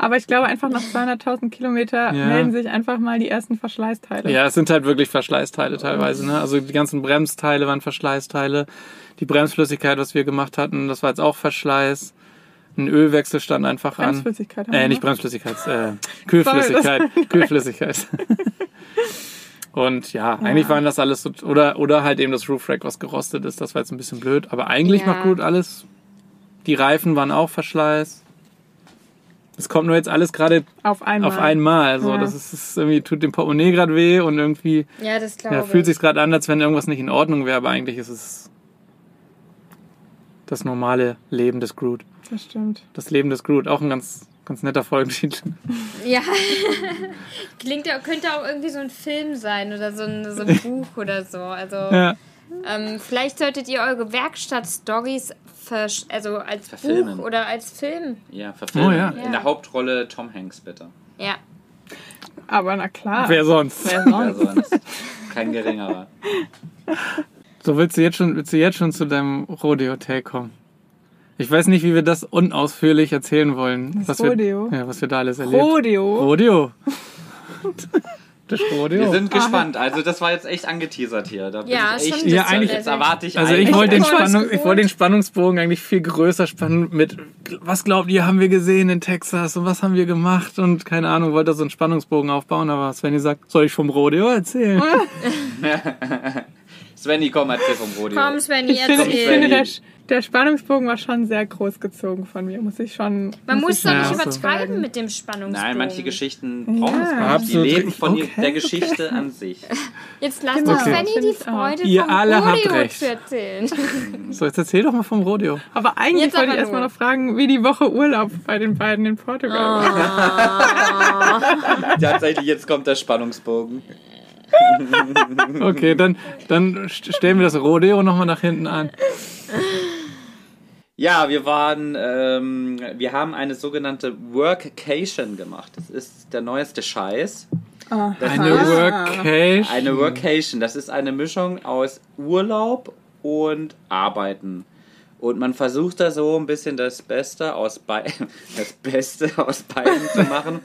Aber ich glaube, einfach nach 200.000 Kilometer Ja. melden sich einfach mal die ersten Verschleißteile. Ja, es sind halt wirklich Verschleißteile teilweise. Ne? Also die ganzen Bremsteile waren Verschleißteile. Die Bremsflüssigkeit, was wir gemacht hatten, das war jetzt auch Verschleiß. Ein Ölwechsel stand einfach an. Bremsflüssigkeit Äh, nicht noch. Bremsflüssigkeit, äh, Kühlflüssigkeit. Kühlflüssigkeit. Und ja, eigentlich waren das alles so, oder, oder halt eben das Roof Rack, was gerostet ist. Das war jetzt ein bisschen blöd. Aber eigentlich Ja. macht gut alles. Die Reifen waren auch Verschleiß. Es kommt nur jetzt alles gerade Auf einmal. auf einmal. So, Ja. das ist, ist irgendwie tut dem Portemonnaie gerade weh und irgendwie Ja, das ja, fühlt sich gerade an, als wenn irgendwas nicht in Ordnung wäre, aber eigentlich ist es das normale Leben des Groot. Das stimmt. Das Leben des Groot, auch ein ganz, ganz netter Folgentitel. Ja. Klingt ja, könnte auch irgendwie so ein Film sein oder so ein, so ein Buch oder so. Also Ja. ähm, vielleicht solltet ihr eure Werkstatt-Stories also als Verfilmen. Buch oder als Film. Ja, verfilmen. Oh ja. In der Hauptrolle Tom Hanks, bitte. Ja. Aber na klar. Wer sonst? Wer Wer sonst? sonst? Kein geringerer. So, willst du jetzt schon, willst du jetzt schon zu deinem Rodeo-Take kommen? Ich weiß nicht, wie wir das unausführlich erzählen wollen. Das was Rodeo? Wir, ja, was wir da alles erlebt Rodeo. Rodeo. Das Rodeo. Wir sind gespannt. Also das war jetzt echt angeteasert hier. Da bin Ja, ich echt, Ja, eigentlich- Jetzt erwarte ich Also ich eigentlich- wollte den, Spannung, ich wollte den Spannungsbogen eigentlich viel größer spannen mit, was glaubt ihr, haben wir gesehen in Texas und was haben wir gemacht und keine Ahnung, wollte so einen Spannungsbogen aufbauen, aber Svenny sagt, soll ich vom Rodeo erzählen? Svenny, komm, erzähl vom Rodeo. Komm, Svenny, Ich finde, ich erzähl. finde der Spannungsbogen war schon sehr groß gezogen von mir, muss ich schon. Man muss doch nicht so. übertreiben sagen. mit dem Spannungsbogen. Nein, manche Geschichten brauchen es Ja. gar nicht. Die leben von Okay, der Geschichte an sich. Jetzt lass Genau. doch Okay. Finde die. Freude Ihr vom alle habt Rodeo recht. zu erzählen. So, jetzt erzähl doch mal vom Rodeo. Aber eigentlich Jetzt wollte aber ich erstmal noch fragen, wie die Woche Urlaub bei den beiden in Portugal war. Tatsächlich, jetzt kommt der Spannungsbogen. Okay, dann, dann st- stellen wir das Rodeo nochmal nach hinten an. Ja, wir waren, ähm, wir haben eine sogenannte Workcation gemacht. Das ist der neueste Scheiß. Das Eine ist Workation. eine Workation. Das ist eine Mischung aus Urlaub und Arbeiten. Und man versucht da so ein bisschen das Beste aus bei das Beste aus beiden zu machen.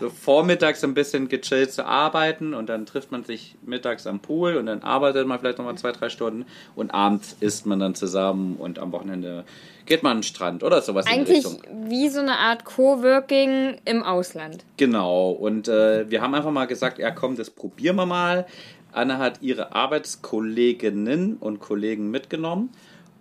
So vormittags ein bisschen gechillt zu arbeiten und dann trifft man sich mittags am Pool und dann arbeitet man vielleicht nochmal zwei, drei Stunden und abends isst man dann zusammen und am Wochenende geht man an den Strand oder sowas in die Eigentlich Richtung. wie so eine Art Coworking im Ausland. Genau, und äh, wir haben einfach mal gesagt, ja komm, das probieren wir mal. Anna hat ihre Arbeitskolleginnen und Kollegen mitgenommen.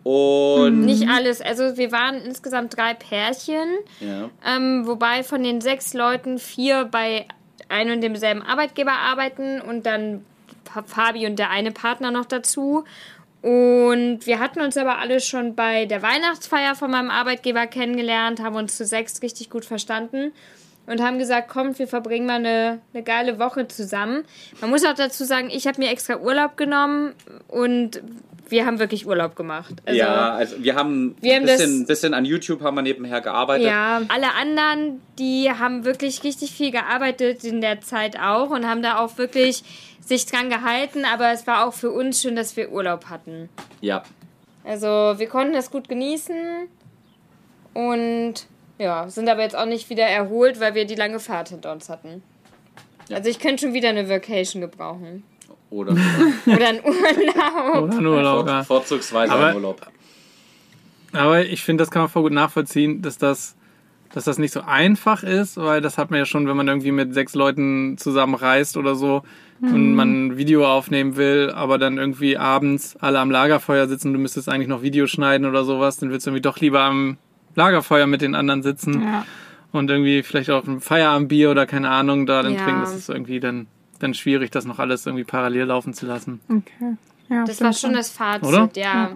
Und Nicht alles. Also wir waren insgesamt drei Pärchen, ja, ähm, wobei von den sechs Leuten vier bei einem und demselben Arbeitgeber arbeiten und dann Fa- Fabi und der eine Partner noch dazu. Und wir hatten uns aber alle schon bei der Weihnachtsfeier von meinem Arbeitgeber kennengelernt, haben uns zu sechs richtig gut verstanden. Und haben gesagt, kommt, wir verbringen mal eine, eine geile Woche zusammen. Man muss auch dazu sagen, ich habe mir extra Urlaub genommen und wir haben wirklich Urlaub gemacht. Also, ja, also wir haben wir ein bisschen, das- bisschen an YouTube haben wir nebenher gearbeitet. Ja, alle anderen, die haben wirklich richtig viel gearbeitet in der Zeit auch und haben da auch wirklich sich dran gehalten, aber es war auch für uns schön, dass wir Urlaub hatten. ja. Also wir konnten das gut genießen und ja, sind aber jetzt auch nicht wieder erholt, weil wir die lange Fahrt hinter uns hatten. Also ich könnte schon wieder eine Vacation gebrauchen. Oder Oder einen Urlaub. Oder nur Urlaub, vor, ja. vorzugsweise Aber- im Urlaub. Aber ich finde, das kann man voll gut nachvollziehen, dass das, dass das nicht so einfach ist, weil das hat man ja schon, wenn man irgendwie mit sechs Leuten zusammen reist oder so und man ein Video aufnehmen will, aber dann irgendwie abends alle am Lagerfeuer sitzen, du müsstest eigentlich noch Video schneiden oder sowas, dann willst du irgendwie doch lieber am Lagerfeuer mit den anderen sitzen Ja. und irgendwie vielleicht auch ein Feierabendbier oder keine Ahnung da dann Ja. trinken. Das ist irgendwie dann, dann schwierig, das noch alles irgendwie parallel laufen zu lassen. Okay. Ja, Das war schon das Fazit, Oder? ja.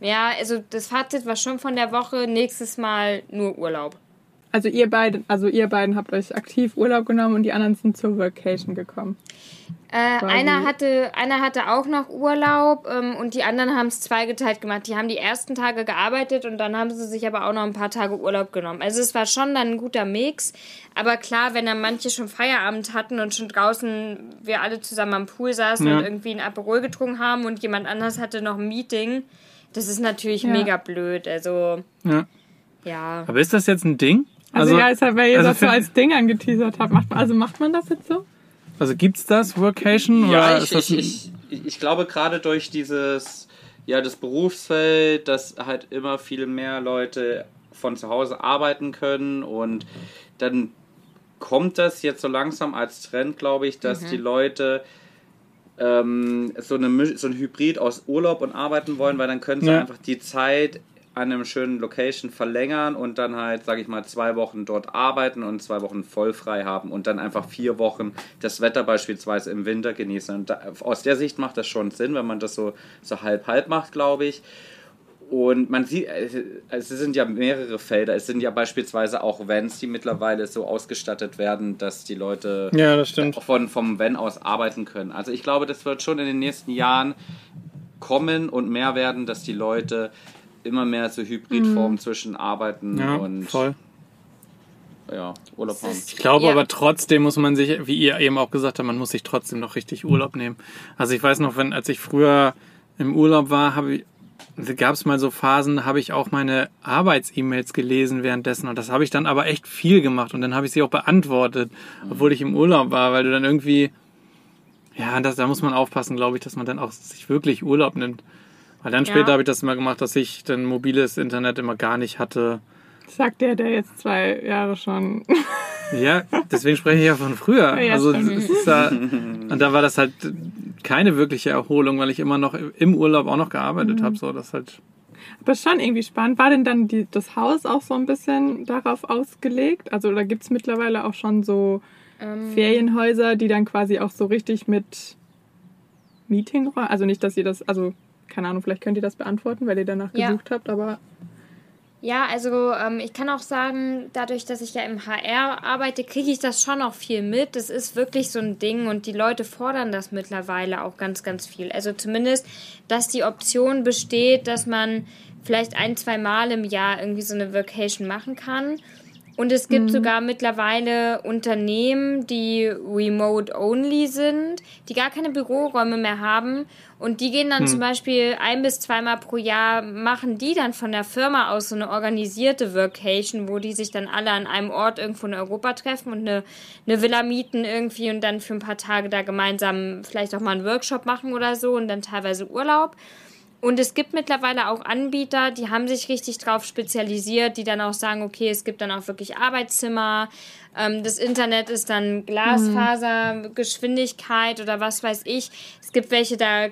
Ja, also das Fazit war schon von der Woche, nächstes Mal nur Urlaub. Also ihr beiden, also ihr beiden habt euch aktiv Urlaub genommen und die anderen sind zur Vacation gekommen. Äh, einer, hatte, einer hatte auch noch Urlaub ähm, und die anderen haben es zweigeteilt gemacht. Die haben die ersten Tage gearbeitet und dann haben sie sich aber auch noch ein paar Tage Urlaub genommen. Also es war schon dann ein guter Mix. Aber klar, wenn dann manche schon Feierabend hatten und schon draußen wir alle zusammen am Pool saßen Ja. und irgendwie ein Aperol getrunken haben und jemand anders hatte noch ein Meeting, das ist natürlich Ja. mega blöd. Also Ja. ja. Aber ist das jetzt ein Ding? Also, ja, ist halt, weil ihr also das so als Ding angeteasert habt. Macht, also macht man das jetzt so? Also gibt's das Workation? Ja, oder ich, ist das ich, ich, ich glaube gerade durch dieses, ja, das Berufsfeld, dass halt immer viel mehr Leute von zu Hause arbeiten können und dann kommt das jetzt so langsam als Trend, glaube ich, dass die Leute ähm, so, eine, so ein Hybrid aus Urlaub und Arbeiten wollen, weil dann können sie Ja. einfach die Zeit an einem schönen Location verlängern und dann halt, sage ich mal, zwei Wochen dort arbeiten und zwei Wochen voll frei haben und dann einfach vier Wochen das Wetter beispielsweise im Winter genießen. Und da, aus der Sicht macht das schon Sinn, wenn man das so, so halb-halb macht, glaube ich. Und man sieht, äh, es sind ja mehrere Felder. Es sind ja beispielsweise auch Vans, die mittlerweile so ausgestattet werden, dass die Leute Ja, von, vom Van aus arbeiten können. Also ich glaube, das wird schon in den nächsten Jahren kommen und mehr werden, dass die Leute immer mehr so Hybridformen zwischen Arbeiten Ja, und voll. ja, Urlaub haben. Ich glaube Ja. aber trotzdem muss man sich, wie ihr eben auch gesagt habt, man muss sich trotzdem noch richtig Urlaub nehmen. Also ich weiß noch, wenn, als ich früher im Urlaub war, habe ich, gab es mal so Phasen, habe ich auch meine Arbeits-E-Mails gelesen währenddessen und das habe ich dann aber echt viel gemacht und dann habe ich sie auch beantwortet, obwohl ich im Urlaub war, weil du dann irgendwie, ja, das, da muss man aufpassen, glaube ich, dass man dann auch sich wirklich Urlaub nimmt. Weil dann Ja. später habe ich das immer gemacht, dass ich dann mobiles Internet immer gar nicht hatte. Sagt der, der jetzt zwei Jahre schon. Ja, deswegen spreche ich ja von früher. Ja, also da, und da war das halt keine wirkliche Erholung, weil ich immer noch im Urlaub auch noch gearbeitet habe. So, das halt. Aber schon irgendwie spannend. War denn dann die, das Haus auch so ein bisschen darauf ausgelegt? Also da gibt es mittlerweile auch schon so Ähm, Ferienhäuser, die dann quasi auch so richtig mit Meetingräumen, also nicht, dass ihr das, also keine Ahnung, vielleicht könnt ihr das beantworten, weil ihr danach Ja. gesucht habt, aber Ja, also ähm, ich kann auch sagen, dadurch, dass ich ja im HR arbeite, kriege ich das schon auch viel mit. Das ist wirklich so ein Ding und die Leute fordern das mittlerweile auch ganz, ganz viel. Also zumindest, dass die Option besteht, dass man vielleicht ein, zwei Mal im Jahr irgendwie so eine Vacation machen kann. Und es gibt sogar mittlerweile Unternehmen, die remote-only sind, die gar keine Büroräume mehr haben. Und die gehen dann zum Beispiel ein bis zweimal pro Jahr, machen die dann von der Firma aus so eine organisierte Vacation, wo die sich dann alle an einem Ort irgendwo in Europa treffen und eine, eine Villa mieten irgendwie und dann für ein paar Tage da gemeinsam vielleicht auch mal einen Workshop machen oder so und dann teilweise Urlaub. Und es gibt mittlerweile auch Anbieter, die haben sich richtig drauf spezialisiert, die dann auch sagen, okay, es gibt dann auch wirklich Arbeitszimmer, ähm, das Internet ist dann Glasfaser, Geschwindigkeit oder was weiß ich. Es gibt welche, da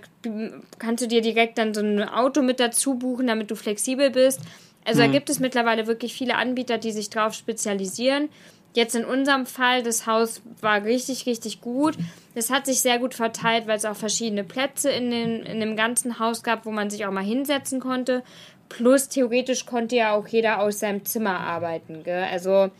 kannst du dir direkt dann so ein Auto mit dazu buchen, damit du flexibel bist. Also da gibt es mittlerweile wirklich viele Anbieter, die sich drauf spezialisieren. Jetzt in unserem Fall, das Haus war richtig, richtig gut. Es hat sich sehr gut verteilt, weil es auch verschiedene Plätze in, den, in dem ganzen Haus gab, wo man sich auch mal hinsetzen konnte. Plus theoretisch konnte ja auch jeder aus seinem Zimmer arbeiten. Gell? Also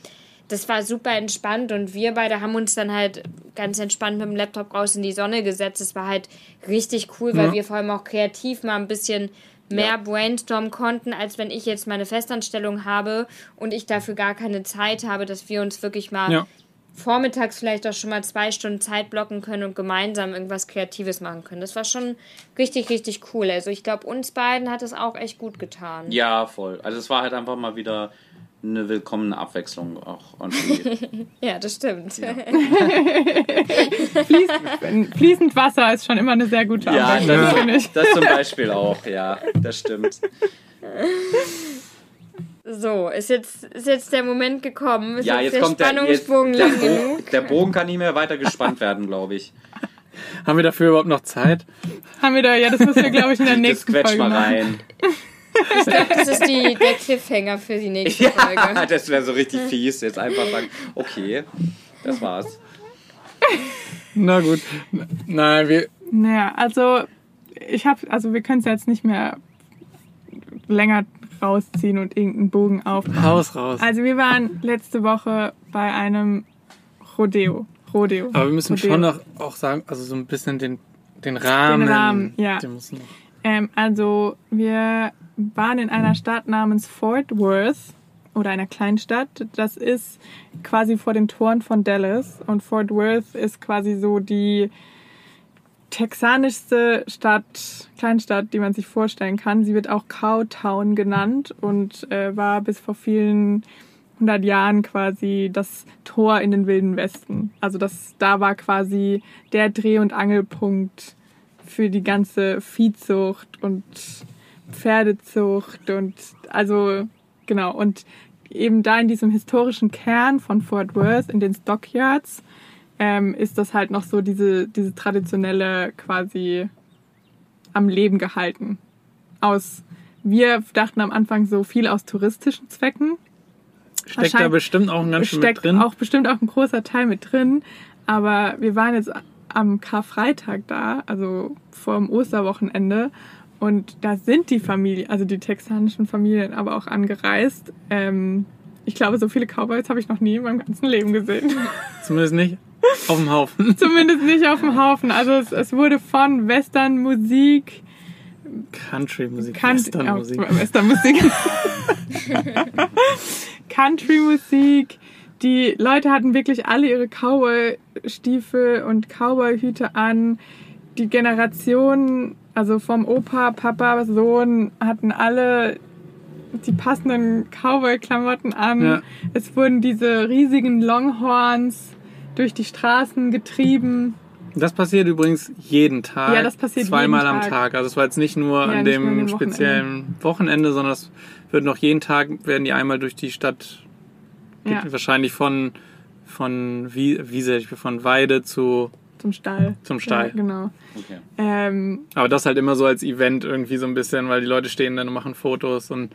das war super entspannt und wir beide haben uns dann halt ganz entspannt mit dem Laptop raus in die Sonne gesetzt. Es war halt richtig cool, weil Ja. wir vor allem auch kreativ mal ein bisschen mehr Ja. brainstormen konnten, als wenn ich jetzt meine Festanstellung habe und ich dafür gar keine Zeit habe, dass wir uns wirklich mal Ja. vormittags vielleicht auch schon mal zwei Stunden Zeit blocken können und gemeinsam irgendwas Kreatives machen können. Das war schon richtig, richtig cool. Also ich glaube, uns beiden hat es auch echt gut getan. Ja, voll. Also es war halt einfach mal wieder eine willkommene Abwechslung auch. irgendwie. Ja, das stimmt. Fließend Wasser ist schon immer eine sehr gute ja, Abwechslung, das, finde ich. das zum Beispiel auch, ja, das stimmt. So, ist jetzt, ist jetzt der Moment gekommen. Ist Ja, jetzt, jetzt kommt der der, jetzt, Spannungsbogen der, lang genug. Bo der Bogen kann nicht mehr weiter gespannt werden, glaube ich. Haben wir dafür überhaupt noch Zeit? Haben wir da, ja, das müssen wir, glaube ich, in der Das nächsten quetsch Folge mal machen. Ich glaube, das ist die, der Cliffhanger für die nächste Ja, Folge. das wäre so richtig fies. Jetzt einfach sagen, okay, das war's. Na gut. Nein, wir. Naja, also ich habe, also wir können es jetzt nicht mehr länger rausziehen und irgendeinen Bogen aufbauen. Haus raus. Also wir waren letzte Woche bei einem Rodeo. Rodeo. Aber wir müssen Rodeo. schon noch auch sagen, also so ein bisschen den, den Rahmen. Rahmen, ja. Den muss noch. Ähm, also wir waren in einer Stadt namens Fort Worth oder einer Kleinstadt. Das ist quasi vor den Toren von Dallas und Fort Worth ist quasi so die texanischste Stadt, Kleinstadt, die man sich vorstellen kann. Sie wird auch Cowtown genannt und äh, war bis vor vielen hundert Jahren quasi das Tor in den Wilden Westen. Also das, da war quasi der Dreh- und Angelpunkt für die ganze Viehzucht und Pferdezucht und also genau und eben da in diesem historischen Kern von Fort Worth in den Stockyards ähm, ist das halt noch so diese diese traditionelle quasi am Leben gehalten aus wir dachten am Anfang so viel aus touristischen Zwecken Steckt da bestimmt auch ein ganz schön mit drin. auch bestimmt auch ein großer Teil mit drin. Aber wir waren jetzt am Karfreitag da, also vor dem Osterwochenende. Und da sind die Familien, also die texanischen Familien, aber auch angereist. Ähm, ich glaube, so viele Cowboys habe ich noch nie in meinem ganzen Leben gesehen. Zumindest nicht auf dem Haufen. Zumindest nicht auf dem Haufen. Also es, es wurde von Western-Musik, Country-Musik, Kan- Western-Musik. Ja, Westernmusik. Country-Musik. Die Leute hatten wirklich alle ihre Cowboy-Stiefel und Cowboy-Hüte an. Die Generation, also vom Opa, Papa, Sohn, hatten alle die passenden Cowboy-Klamotten an. Ja. Es wurden diese riesigen Longhorns durch die Straßen getrieben. Das passiert übrigens jeden Tag. Ja, das passiert Zweimal jeden am Tag. Tag. Also es war jetzt nicht nur Ja, an dem dem speziellen Wochenende, sondern es wird noch jeden Tag, werden die einmal durch die Stadt, Ja, wahrscheinlich von, von Wie- Wiese, von Weide zu, zum Stall. zum Stall. Ja, genau. Okay. Ähm, Aber das halt immer so als Event irgendwie so ein bisschen, weil die Leute stehen dann und machen Fotos und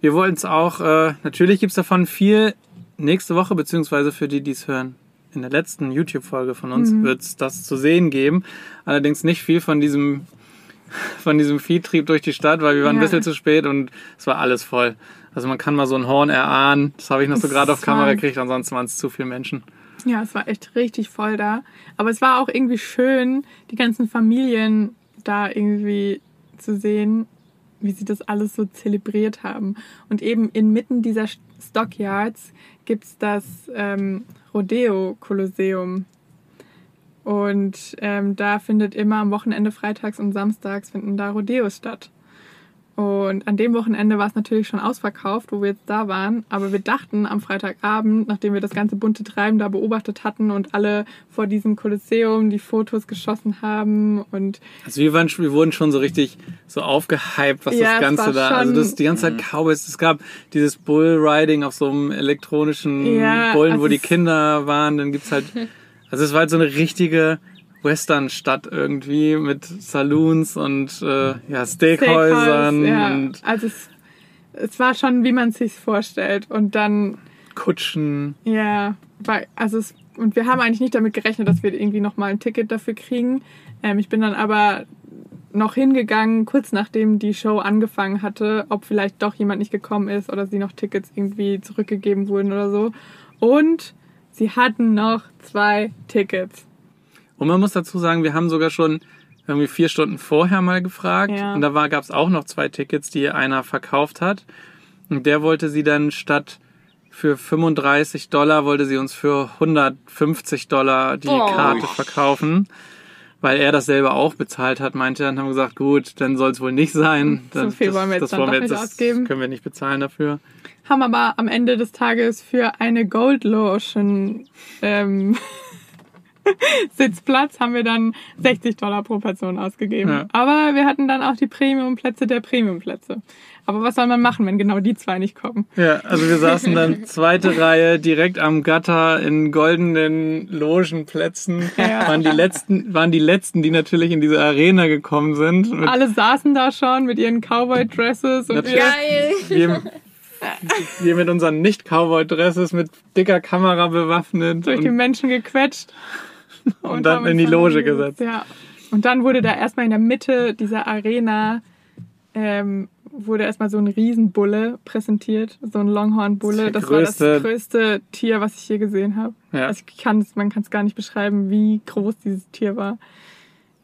wir wollten es auch, äh, natürlich gibt's davon viel nächste Woche, beziehungsweise für die, die es hören. In der letzten YouTube-Folge von uns Mhm. wird's das zu sehen geben. Allerdings nicht viel von diesem, von diesem Viehtrieb durch die Stadt, weil wir waren ein Ja. bisschen zu spät und es war alles voll. Also man kann mal so ein Horn erahnen. Das habe ich noch so Es gerade auf Kamera gekriegt, ansonsten waren es zu viele Menschen. Ja, es war echt richtig voll da. Aber es war auch irgendwie schön, die ganzen Familien da irgendwie zu sehen, wie sie das alles so zelebriert haben. Und eben inmitten dieser Stockyards gibt's das ähm, Rodeo-Kolosseum. Und ähm, da findet immer am Wochenende, freitags und samstags, finden da Rodeos statt. Und an dem Wochenende war es natürlich schon ausverkauft, wo wir jetzt da waren. Aber wir dachten am Freitagabend, nachdem wir das ganze bunte Treiben da beobachtet hatten und alle vor diesem Kolosseum die Fotos geschossen haben und Also wir, waren, schon- wir wurden schon so richtig so aufgehypt, was Ja, das Ganze war da, also das die ganze Zeit Cowboys, es gab dieses Bullriding auf so einem elektronischen Ja, Bullen, also wo die Kinder waren, dann gibt's halt, also es war halt so eine richtige Western-Stadt irgendwie mit Saloons und äh, ja, Steakhäusern ja. und Also es, es war schon, wie man es sich vorstellt. Und dann Kutschen. Ja, weil, also es, und wir haben eigentlich nicht damit gerechnet, dass wir irgendwie nochmal ein Ticket dafür kriegen. Ähm, ich bin dann aber noch hingegangen, kurz nachdem die Show angefangen hatte, ob vielleicht doch jemand nicht gekommen ist oder sie noch Tickets irgendwie zurückgegeben wurden oder so. Und sie hatten noch zwei Tickets. Und man muss dazu sagen, wir haben sogar schon irgendwie vier Stunden vorher mal gefragt. Ja. Und da gab es auch noch zwei Tickets, die einer verkauft hat. Und der wollte sie dann statt für 35 Dollar, wollte sie uns für 150 Dollar die Boah. Karte verkaufen. Weil er das selber auch bezahlt hat, meinte er. Und haben wir gesagt, gut, dann soll es wohl nicht sein. So Das- viel wollen wir jetzt dann doch nicht das ausgeben. können wir nicht bezahlen dafür. Haben aber am Ende des Tages für eine Gold Lotion ähm, Sitzplatz haben wir dann 60 Dollar pro Person ausgegeben. Ja. Aber wir hatten dann auch die Premium-Plätze der Premium-Plätze. Aber was soll man machen, wenn genau die zwei nicht kommen? Ja, also wir saßen dann zweite Reihe direkt am Gatter in goldenen Logenplätzen. Ja. Waren die letzten, waren die letzten, die natürlich in diese Arena gekommen sind. Alle saßen da schon mit ihren Cowboy-Dresses und Natürlich. Geil. wir, wir mit unseren Nicht-Cowboy-Dresses mit dicker Kamera bewaffnet. durch die Menschen gequetscht. und dann haben in die dann Loge gesetzt. Ja. Und dann wurde da erstmal in der Mitte dieser Arena ähm, wurde erstmal so ein Riesenbulle präsentiert, so ein Longhorn-Bulle. Das Das, war das größte- größte Tier, was ich je gesehen habe. Ja. Also ich kann's, man kann es gar nicht beschreiben, wie groß dieses Tier war.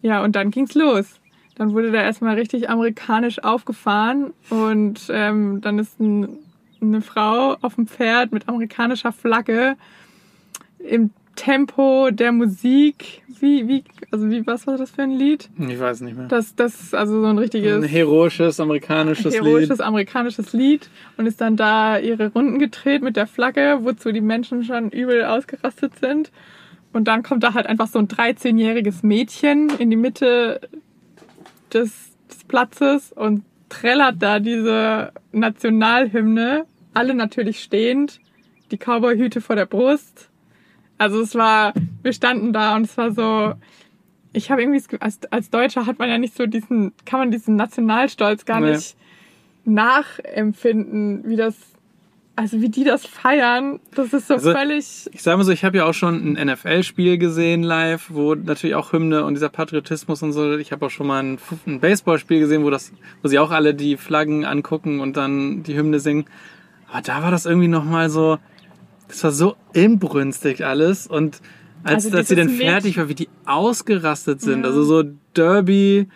Ja, und dann ging's los. Dann wurde da erstmal richtig amerikanisch aufgefahren und ähm, dann ist ein, eine Frau auf dem Pferd mit amerikanischer Flagge im Tempo der Musik. Wie, wie, also wie, was war das für ein Lied? Ich weiß nicht mehr. Das, das ist also so ein richtiges Ein heroisches amerikanisches heroisches Lied. amerikanisches Lied und ist dann da ihre Runden gedreht mit der Flagge, wozu die Menschen schon übel ausgerastet sind. Und dann kommt da halt einfach so ein 13-jähriges Mädchen in die Mitte des, des Platzes und trällert da diese Nationalhymne. Alle natürlich stehend, die Cowboyhüte vor der Brust. Also es war, wir standen da und es war so, ich habe irgendwie, als, als Deutscher hat man ja nicht so diesen, kann man diesen Nationalstolz gar Nee. nicht nachempfinden, wie das, also wie die das feiern. Das ist so Also, völlig, Ich sage mal so, ich habe ja auch schon ein NFL-Spiel gesehen live, wo natürlich auch Hymne und dieser Patriotismus und so. Ich habe auch schon mal ein, ein Baseballspiel gesehen, wo das, wo sie auch alle die Flaggen angucken und dann die Hymne singen. Aber da war das irgendwie noch mal so, das war so inbrünstig alles und als, Also als sie dann fertig war, wie die ausgerastet sind. Ja. Also so Derby,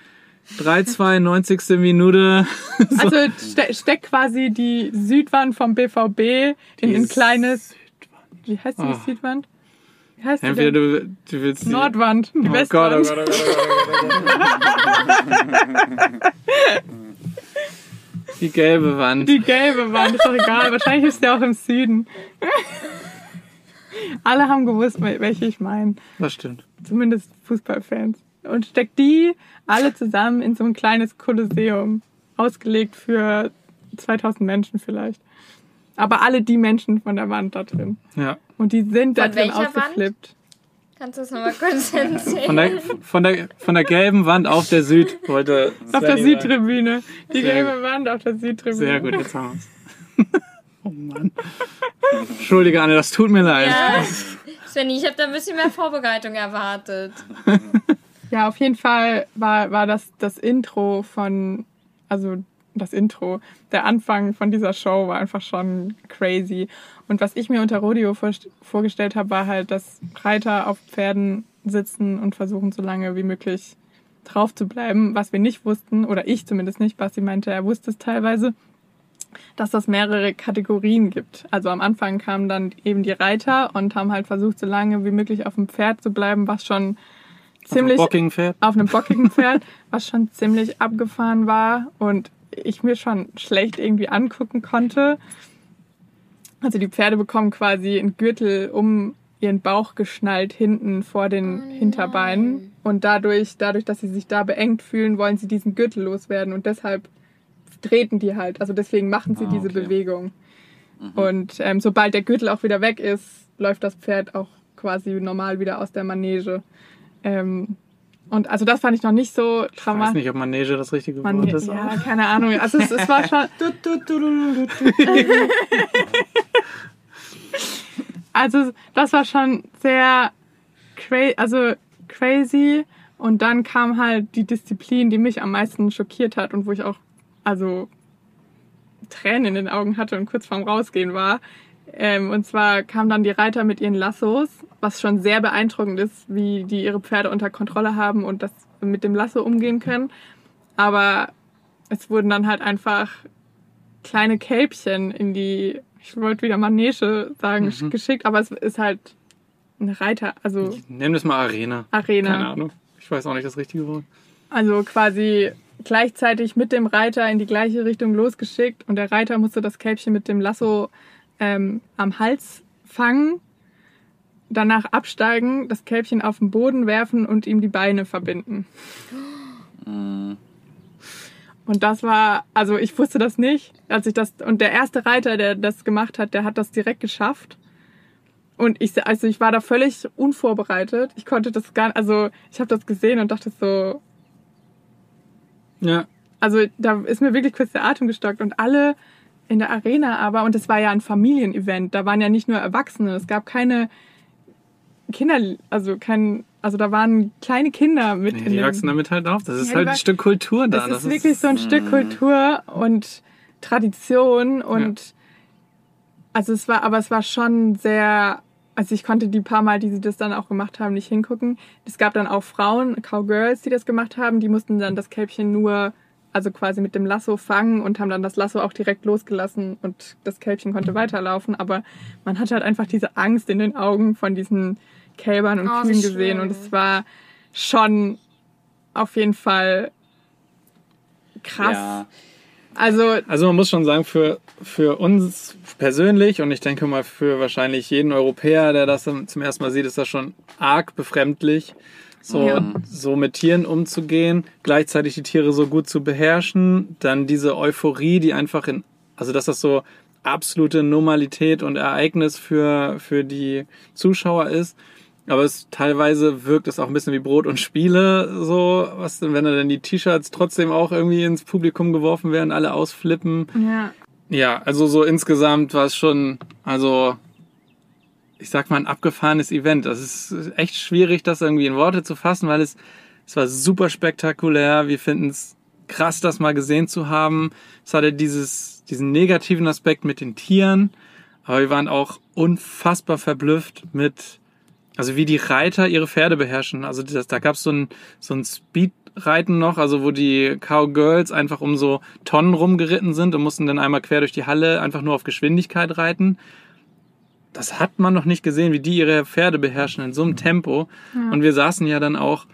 3-2, 90. Minute. also ste steck quasi die Südwand vom BVB in ein Die kleines, wie heißt die Oh. Südwand? Wie heißt die Entweder denn? du, du willst die, Nordwand, die Oh Westwand. Gott, oh Gott, oh Gott, oh Gott, oh Gott. Die gelbe Wand. Die gelbe Wand, ist doch egal. Wahrscheinlich ist der auch im Süden. Alle haben gewusst, welche ich meine. Das stimmt. Zumindest Fußballfans. Und steckt die alle zusammen in so ein kleines Kolosseum. Ausgelegt für 2000 Menschen vielleicht. Aber alle die Menschen von der Wand da drin. Ja. Und die sind da Von drin welcher Wand? Kannst du das nochmal kurz erzählen? Von der, von, der, von der gelben Wand auf der Süd wollte Auf der. Südtribüne. Die Sehr gelbe Wand auf der Südtribüne. Sehr gut, jetzt haben wir's. Oh Mann. Entschuldige, Anne, das tut mir leid. Ja. Svenny, ich habe da ein bisschen mehr Vorbereitung erwartet. Ja, auf jeden Fall war, war das das Intro von, also das Intro, der Anfang von dieser Show war einfach schon crazy. Und was ich mir unter Rodeo vor, vorgestellt habe, war halt, dass Reiter auf Pferden sitzen und versuchen, so lange wie möglich drauf zu bleiben. Was wir nicht wussten, oder ich zumindest nicht, Basti meinte, er wusste es teilweise, dass das mehrere Kategorien gibt. Also am Anfang kamen dann eben die Reiter und haben halt versucht, so lange wie möglich auf dem Pferd zu bleiben, was schon ziemlich Bocking fährt. auf einem bockigen Pferd, was schon ziemlich abgefahren war und ich mir schon schlecht irgendwie angucken konnte. Also die Pferde bekommen quasi einen Gürtel um ihren Bauch geschnallt hinten vor den Hinterbeinen und dadurch, dadurch, dass sie sich da beengt fühlen, wollen sie diesen Gürtel loswerden und deshalb treten die halt. Also deswegen machen sie Ah, diese okay. Bewegung. Und ähm, sobald der Gürtel auch wieder weg ist, läuft das Pferd auch quasi normal wieder aus der Manege. Ähm, und also das fand ich noch nicht so Ich weiß dramatisch. nicht, ob Manege das richtige Man, Wort ist. ja, keine Ahnung. Also es, es war schon. Also das war schon sehr cra also crazy. Und dann kam halt die Disziplin, die mich am meisten schockiert hat und wo ich auch also Tränen in den Augen hatte und kurz vorm Rausgehen war. Ähm, und zwar kamen dann die Reiter mit ihren Lassos, was schon sehr beeindruckend ist, wie die ihre Pferde unter Kontrolle haben und das mit dem Lasso umgehen können. Aber es wurden dann halt einfach kleine Kälbchen in die, ich wollte wieder Manege sagen, Mhm. geschickt, aber es ist halt eine Reiter, also Nehmen das mal Arena. Arena. Keine Ahnung. Ich weiß auch nicht das richtige Wort. Also quasi gleichzeitig mit dem Reiter in die gleiche Richtung losgeschickt und der Reiter musste das Kälbchen mit dem Lasso ähm, am Hals fangen, danach absteigen, das Kälbchen auf den Boden werfen und ihm die Beine verbinden. Und das war, also ich wusste das nicht, als ich das und der erste Reiter, der das gemacht hat, der hat das direkt geschafft. Und ich, also ich war da völlig unvorbereitet. Ich konnte das gar, also ich habe das gesehen und dachte so, Ja. also da ist mir wirklich kurz der Atem gestockt und alle in der Arena aber, und es war ja ein Familienevent, da waren ja nicht nur Erwachsene, es gab keine Kinder, also kein, also da waren kleine Kinder mit Nee, in die wachsen damit halt auf. Das ist Ja, halt ein Stück Kultur da. Das, ist wirklich so ein Stück Kultur und Tradition und also es war, aber es war schon sehr, also ich konnte die paar Mal, die sie das dann auch gemacht haben, nicht hingucken. Es gab dann auch Frauen, Cowgirls, die das gemacht haben, die mussten dann das Kälbchen nur, also quasi mit dem Lasso fangen und haben dann das Lasso auch direkt losgelassen und das Kälbchen konnte weiterlaufen. Aber man hat halt einfach diese Angst in den Augen von diesen Kälbern und Oh, Kühen gesehen und es war schon auf jeden Fall krass. Ja. Also Also man muss schon sagen, für, für uns persönlich und ich denke mal für wahrscheinlich jeden Europäer, der das zum ersten Mal sieht, ist das schon arg befremdlich, so, Ja. so mit Tieren umzugehen, gleichzeitig die Tiere so gut zu beherrschen, dann diese Euphorie, die einfach in, also dass das so absolute Normalität und Ereignis für, für die Zuschauer ist. Aber es teilweise wirkt es auch ein bisschen wie Brot und Spiele, so, was denn, wenn da dann die T-Shirts trotzdem auch irgendwie ins Publikum geworfen werden, alle ausflippen. ja, Ja, also so insgesamt war es schon, also ich sag mal, ein abgefahrenes Event. Das ist echt schwierig, das irgendwie in Worte zu fassen, weil es, es war super spektakulär. Wir finden es krass, das mal gesehen zu haben. Es hatte dieses, diesen negativen Aspekt mit den Tieren, aber wir waren auch unfassbar verblüfft mit, also wie die Reiter ihre Pferde beherrschen. Also das, da gab es so ein, so ein Speedreiten noch, also wo die Cowgirls einfach um so Tonnen rumgeritten sind und mussten dann einmal quer durch die Halle einfach nur auf Geschwindigkeit reiten. Das hat man noch nicht gesehen, wie die ihre Pferde beherrschen in so einem Tempo. Und wir saßen ja dann auch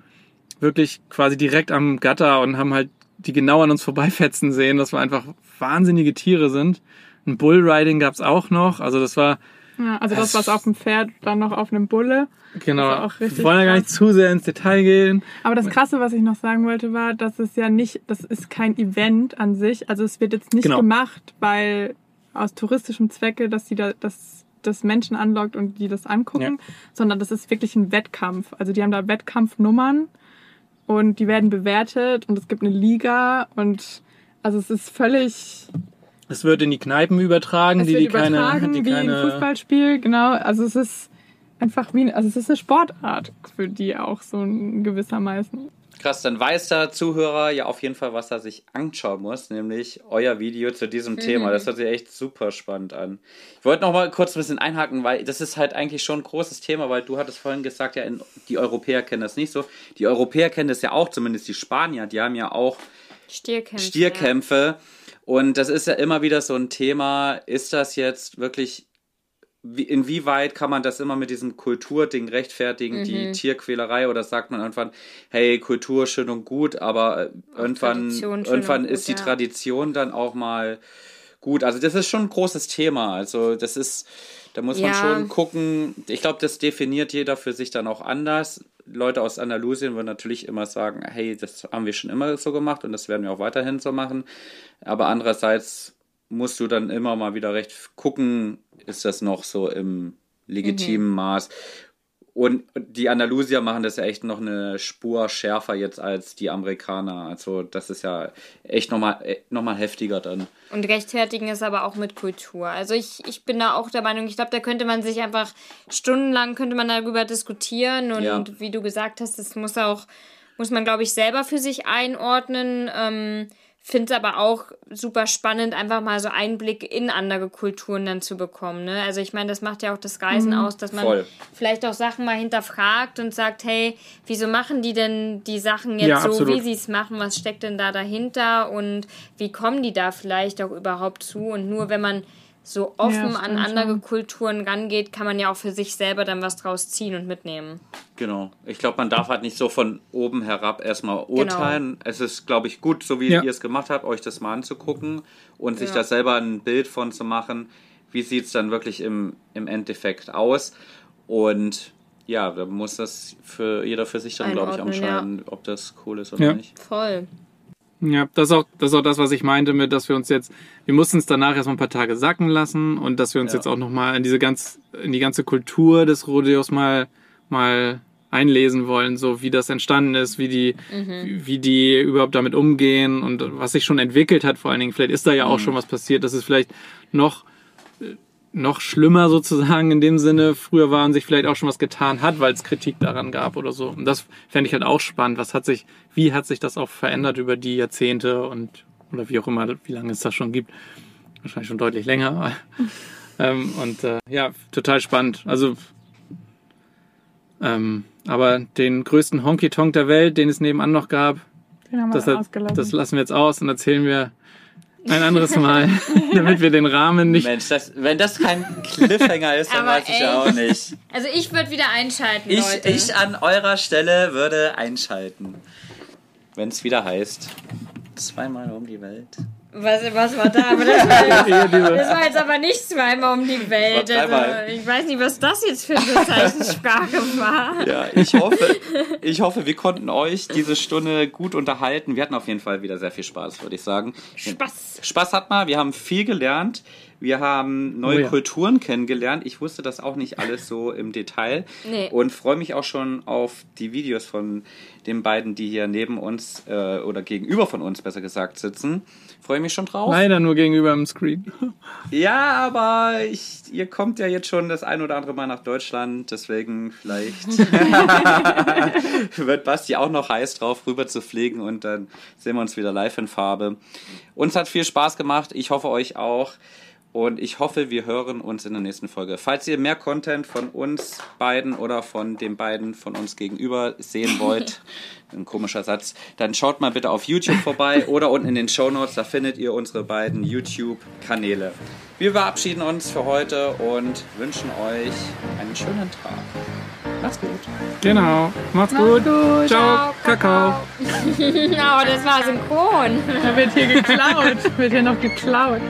wirklich quasi direkt am Gatter und haben halt die genau an uns vorbeifetzen sehen, dass wir einfach wahnsinnige Tiere sind. Ein Bullriding gab's auch noch. Also das war, ja, also das, Das- was auf dem Pferd, dann noch auf einem Bulle. genau, Das war auch richtig wir wollen ja gar nicht zu sehr ins Detail gehen. Aber das Krasse, was ich noch sagen wollte, war, dass es ja nicht, das ist kein Event an sich. Also es wird jetzt nicht Genau. gemacht, weil aus touristischem Zwecke, dass die da, dass das Menschen anlockt und die das angucken, sondern das ist wirklich ein Wettkampf. Also die haben da Wettkampfnummern und die werden bewertet und es gibt eine Liga und also es ist völlig Es wird in die Kneipen übertragen, es die, wird die keine, übertragen die wie keine, ein Fußballspiel, genau. Also es ist einfach wie, also es ist eine Sportart für die auch so ein gewissermaßen. Krass, dann weiß der Zuhörer ja auf jeden Fall, was er sich anschauen muss, nämlich euer Video zu diesem Thema. Das hört sich echt super spannend an. Ich wollte noch mal kurz ein bisschen einhaken, weil das ist halt eigentlich schon ein großes Thema, weil du hattest vorhin gesagt, ja, die Europäer kennen das nicht so. Die Europäer kennen das ja auch, zumindest die Spanier, die haben ja auch Stierkämpfe. Stierkämpfe. Und das ist ja immer wieder so ein Thema. Ist das jetzt wirklich, wie, inwieweit kann man das immer mit diesem Kulturding rechtfertigen, die Tierquälerei, oder sagt man irgendwann, hey, Kultur schön und gut, aber äh, irgendwann, Tradition schön irgendwann und ist gut, die ja. Tradition dann auch mal gut. Also das ist schon ein großes Thema. Also das ist, da muss man Ja. schon gucken. Ich glaube, das definiert jeder für sich dann auch anders. Leute aus Andalusien würden natürlich immer sagen, hey, das haben wir schon immer so gemacht und das werden wir auch weiterhin so machen. Aber andererseits musst du dann immer mal wieder recht gucken, ist das noch so im legitimen Maß. Und die Andalusier machen das ja echt noch eine Spur schärfer jetzt als die Amerikaner. Also das ist ja echt nochmal noch mal heftiger dann. Und rechtfertigen ist aber auch mit Kultur. Also ich, ich bin da auch der Meinung, ich glaube, da könnte man sich einfach stundenlang könnte man darüber diskutieren und Ja. wie du gesagt hast, das muss auch, muss man, glaube ich, selber für sich einordnen. Ähm, finde es aber auch super spannend, einfach mal so Einblick in andere Kulturen dann zu bekommen. Ne? Also ich meine, das macht ja auch das Reisen aus, dass man Voll. vielleicht auch Sachen mal hinterfragt und sagt, hey, wieso machen die denn die Sachen jetzt Ja, so, absolut. wie sie es machen? Was steckt denn da dahinter? Und wie kommen die da vielleicht auch überhaupt zu? Und nur wenn man so offen Ja, an andere schon. Kulturen rangeht, kann man ja auch für sich selber dann was draus ziehen und mitnehmen. Genau. Ich glaube, man darf halt nicht so von oben herab erstmal urteilen. Es ist, glaube ich, gut, so wie Ja. ihr es gemacht habt, euch das mal anzugucken und sich Ja. da selber ein Bild von zu machen. Wie sieht es dann wirklich im, im Endeffekt aus? Und ja, da muss das für jeder für sich dann, glaube ich, entscheiden, ob das cool ist oder Ja. nicht. Voll. Ja, das ist, auch, das ist auch das, was ich meinte mit, dass wir uns jetzt, wir mussten es danach erstmal ein paar Tage sacken lassen und dass wir uns Ja. jetzt auch nochmal in diese ganz, in die ganze Kultur des Rodeos mal, mal einlesen wollen, so wie das entstanden ist, wie die, wie, wie die überhaupt damit umgehen und was sich schon entwickelt hat vor allen Dingen. Vielleicht ist da ja auch schon was passiert, dass es vielleicht noch, noch schlimmer sozusagen in dem Sinne früher war und sich vielleicht auch schon was getan hat, weil es Kritik daran gab oder so. Und das fände ich halt auch spannend. Was hat sich, wie hat sich das auch verändert über die Jahrzehnte und oder wie auch immer, wie lange es das schon gibt. Wahrscheinlich schon deutlich länger. ähm, und äh, ja, total spannend. Also ähm, aber den größten Honky Tonk der Welt, den es nebenan noch gab, das, das lassen wir jetzt aus und erzählen wir ein anderes Mal, damit wir den Rahmen nicht. Mensch, das, wenn das kein Cliffhanger ist, dann Aber weiß ich ja auch nicht. Also ich würde wieder einschalten, Ich, Leute. ich an eurer Stelle würde einschalten. Wenn es wieder heißt, zweimal um die Welt. Was, was war da? Aber das, war jetzt, das war jetzt aber nicht zweimal um die Welt. Also, ich weiß nicht, was das jetzt für eine Zeichensprache war. Ja, ich hoffe, ich hoffe, wir konnten euch diese Stunde gut unterhalten. Wir hatten auf jeden Fall wieder sehr viel Spaß, würde ich sagen. Spaß. Spaß hat man, wir haben viel gelernt. Wir haben neue Oh ja. Kulturen kennengelernt. Ich wusste das auch nicht alles so im Detail. Nee. Und freue mich auch schon auf die Videos von den beiden, die hier neben uns äh, oder gegenüber von uns, besser gesagt, sitzen. Freue mich schon drauf. Leider nur gegenüber dem Screen. Ja, aber ich, ihr kommt ja jetzt schon das ein oder andere Mal nach Deutschland, deswegen vielleicht wird Basti auch noch heiß drauf, rüber zu fliegen und dann sehen wir uns wieder live in Farbe. Uns hat viel Spaß gemacht, ich hoffe euch auch. Und ich hoffe, wir hören uns in der nächsten Folge. Falls ihr mehr Content von uns beiden oder von den beiden von uns gegenüber sehen wollt, ein komischer Satz, dann schaut mal bitte auf YouTube vorbei oder unten in den Show Notes, da findet ihr unsere beiden YouTube-Kanäle. Wir verabschieden uns für heute und wünschen euch einen schönen Tag. Macht's gut. Genau. Macht's Macht's gut. gut. Ciao. Kakao. Oh, das war synchron. Da wird hier geklaut. wird hier noch geklaut.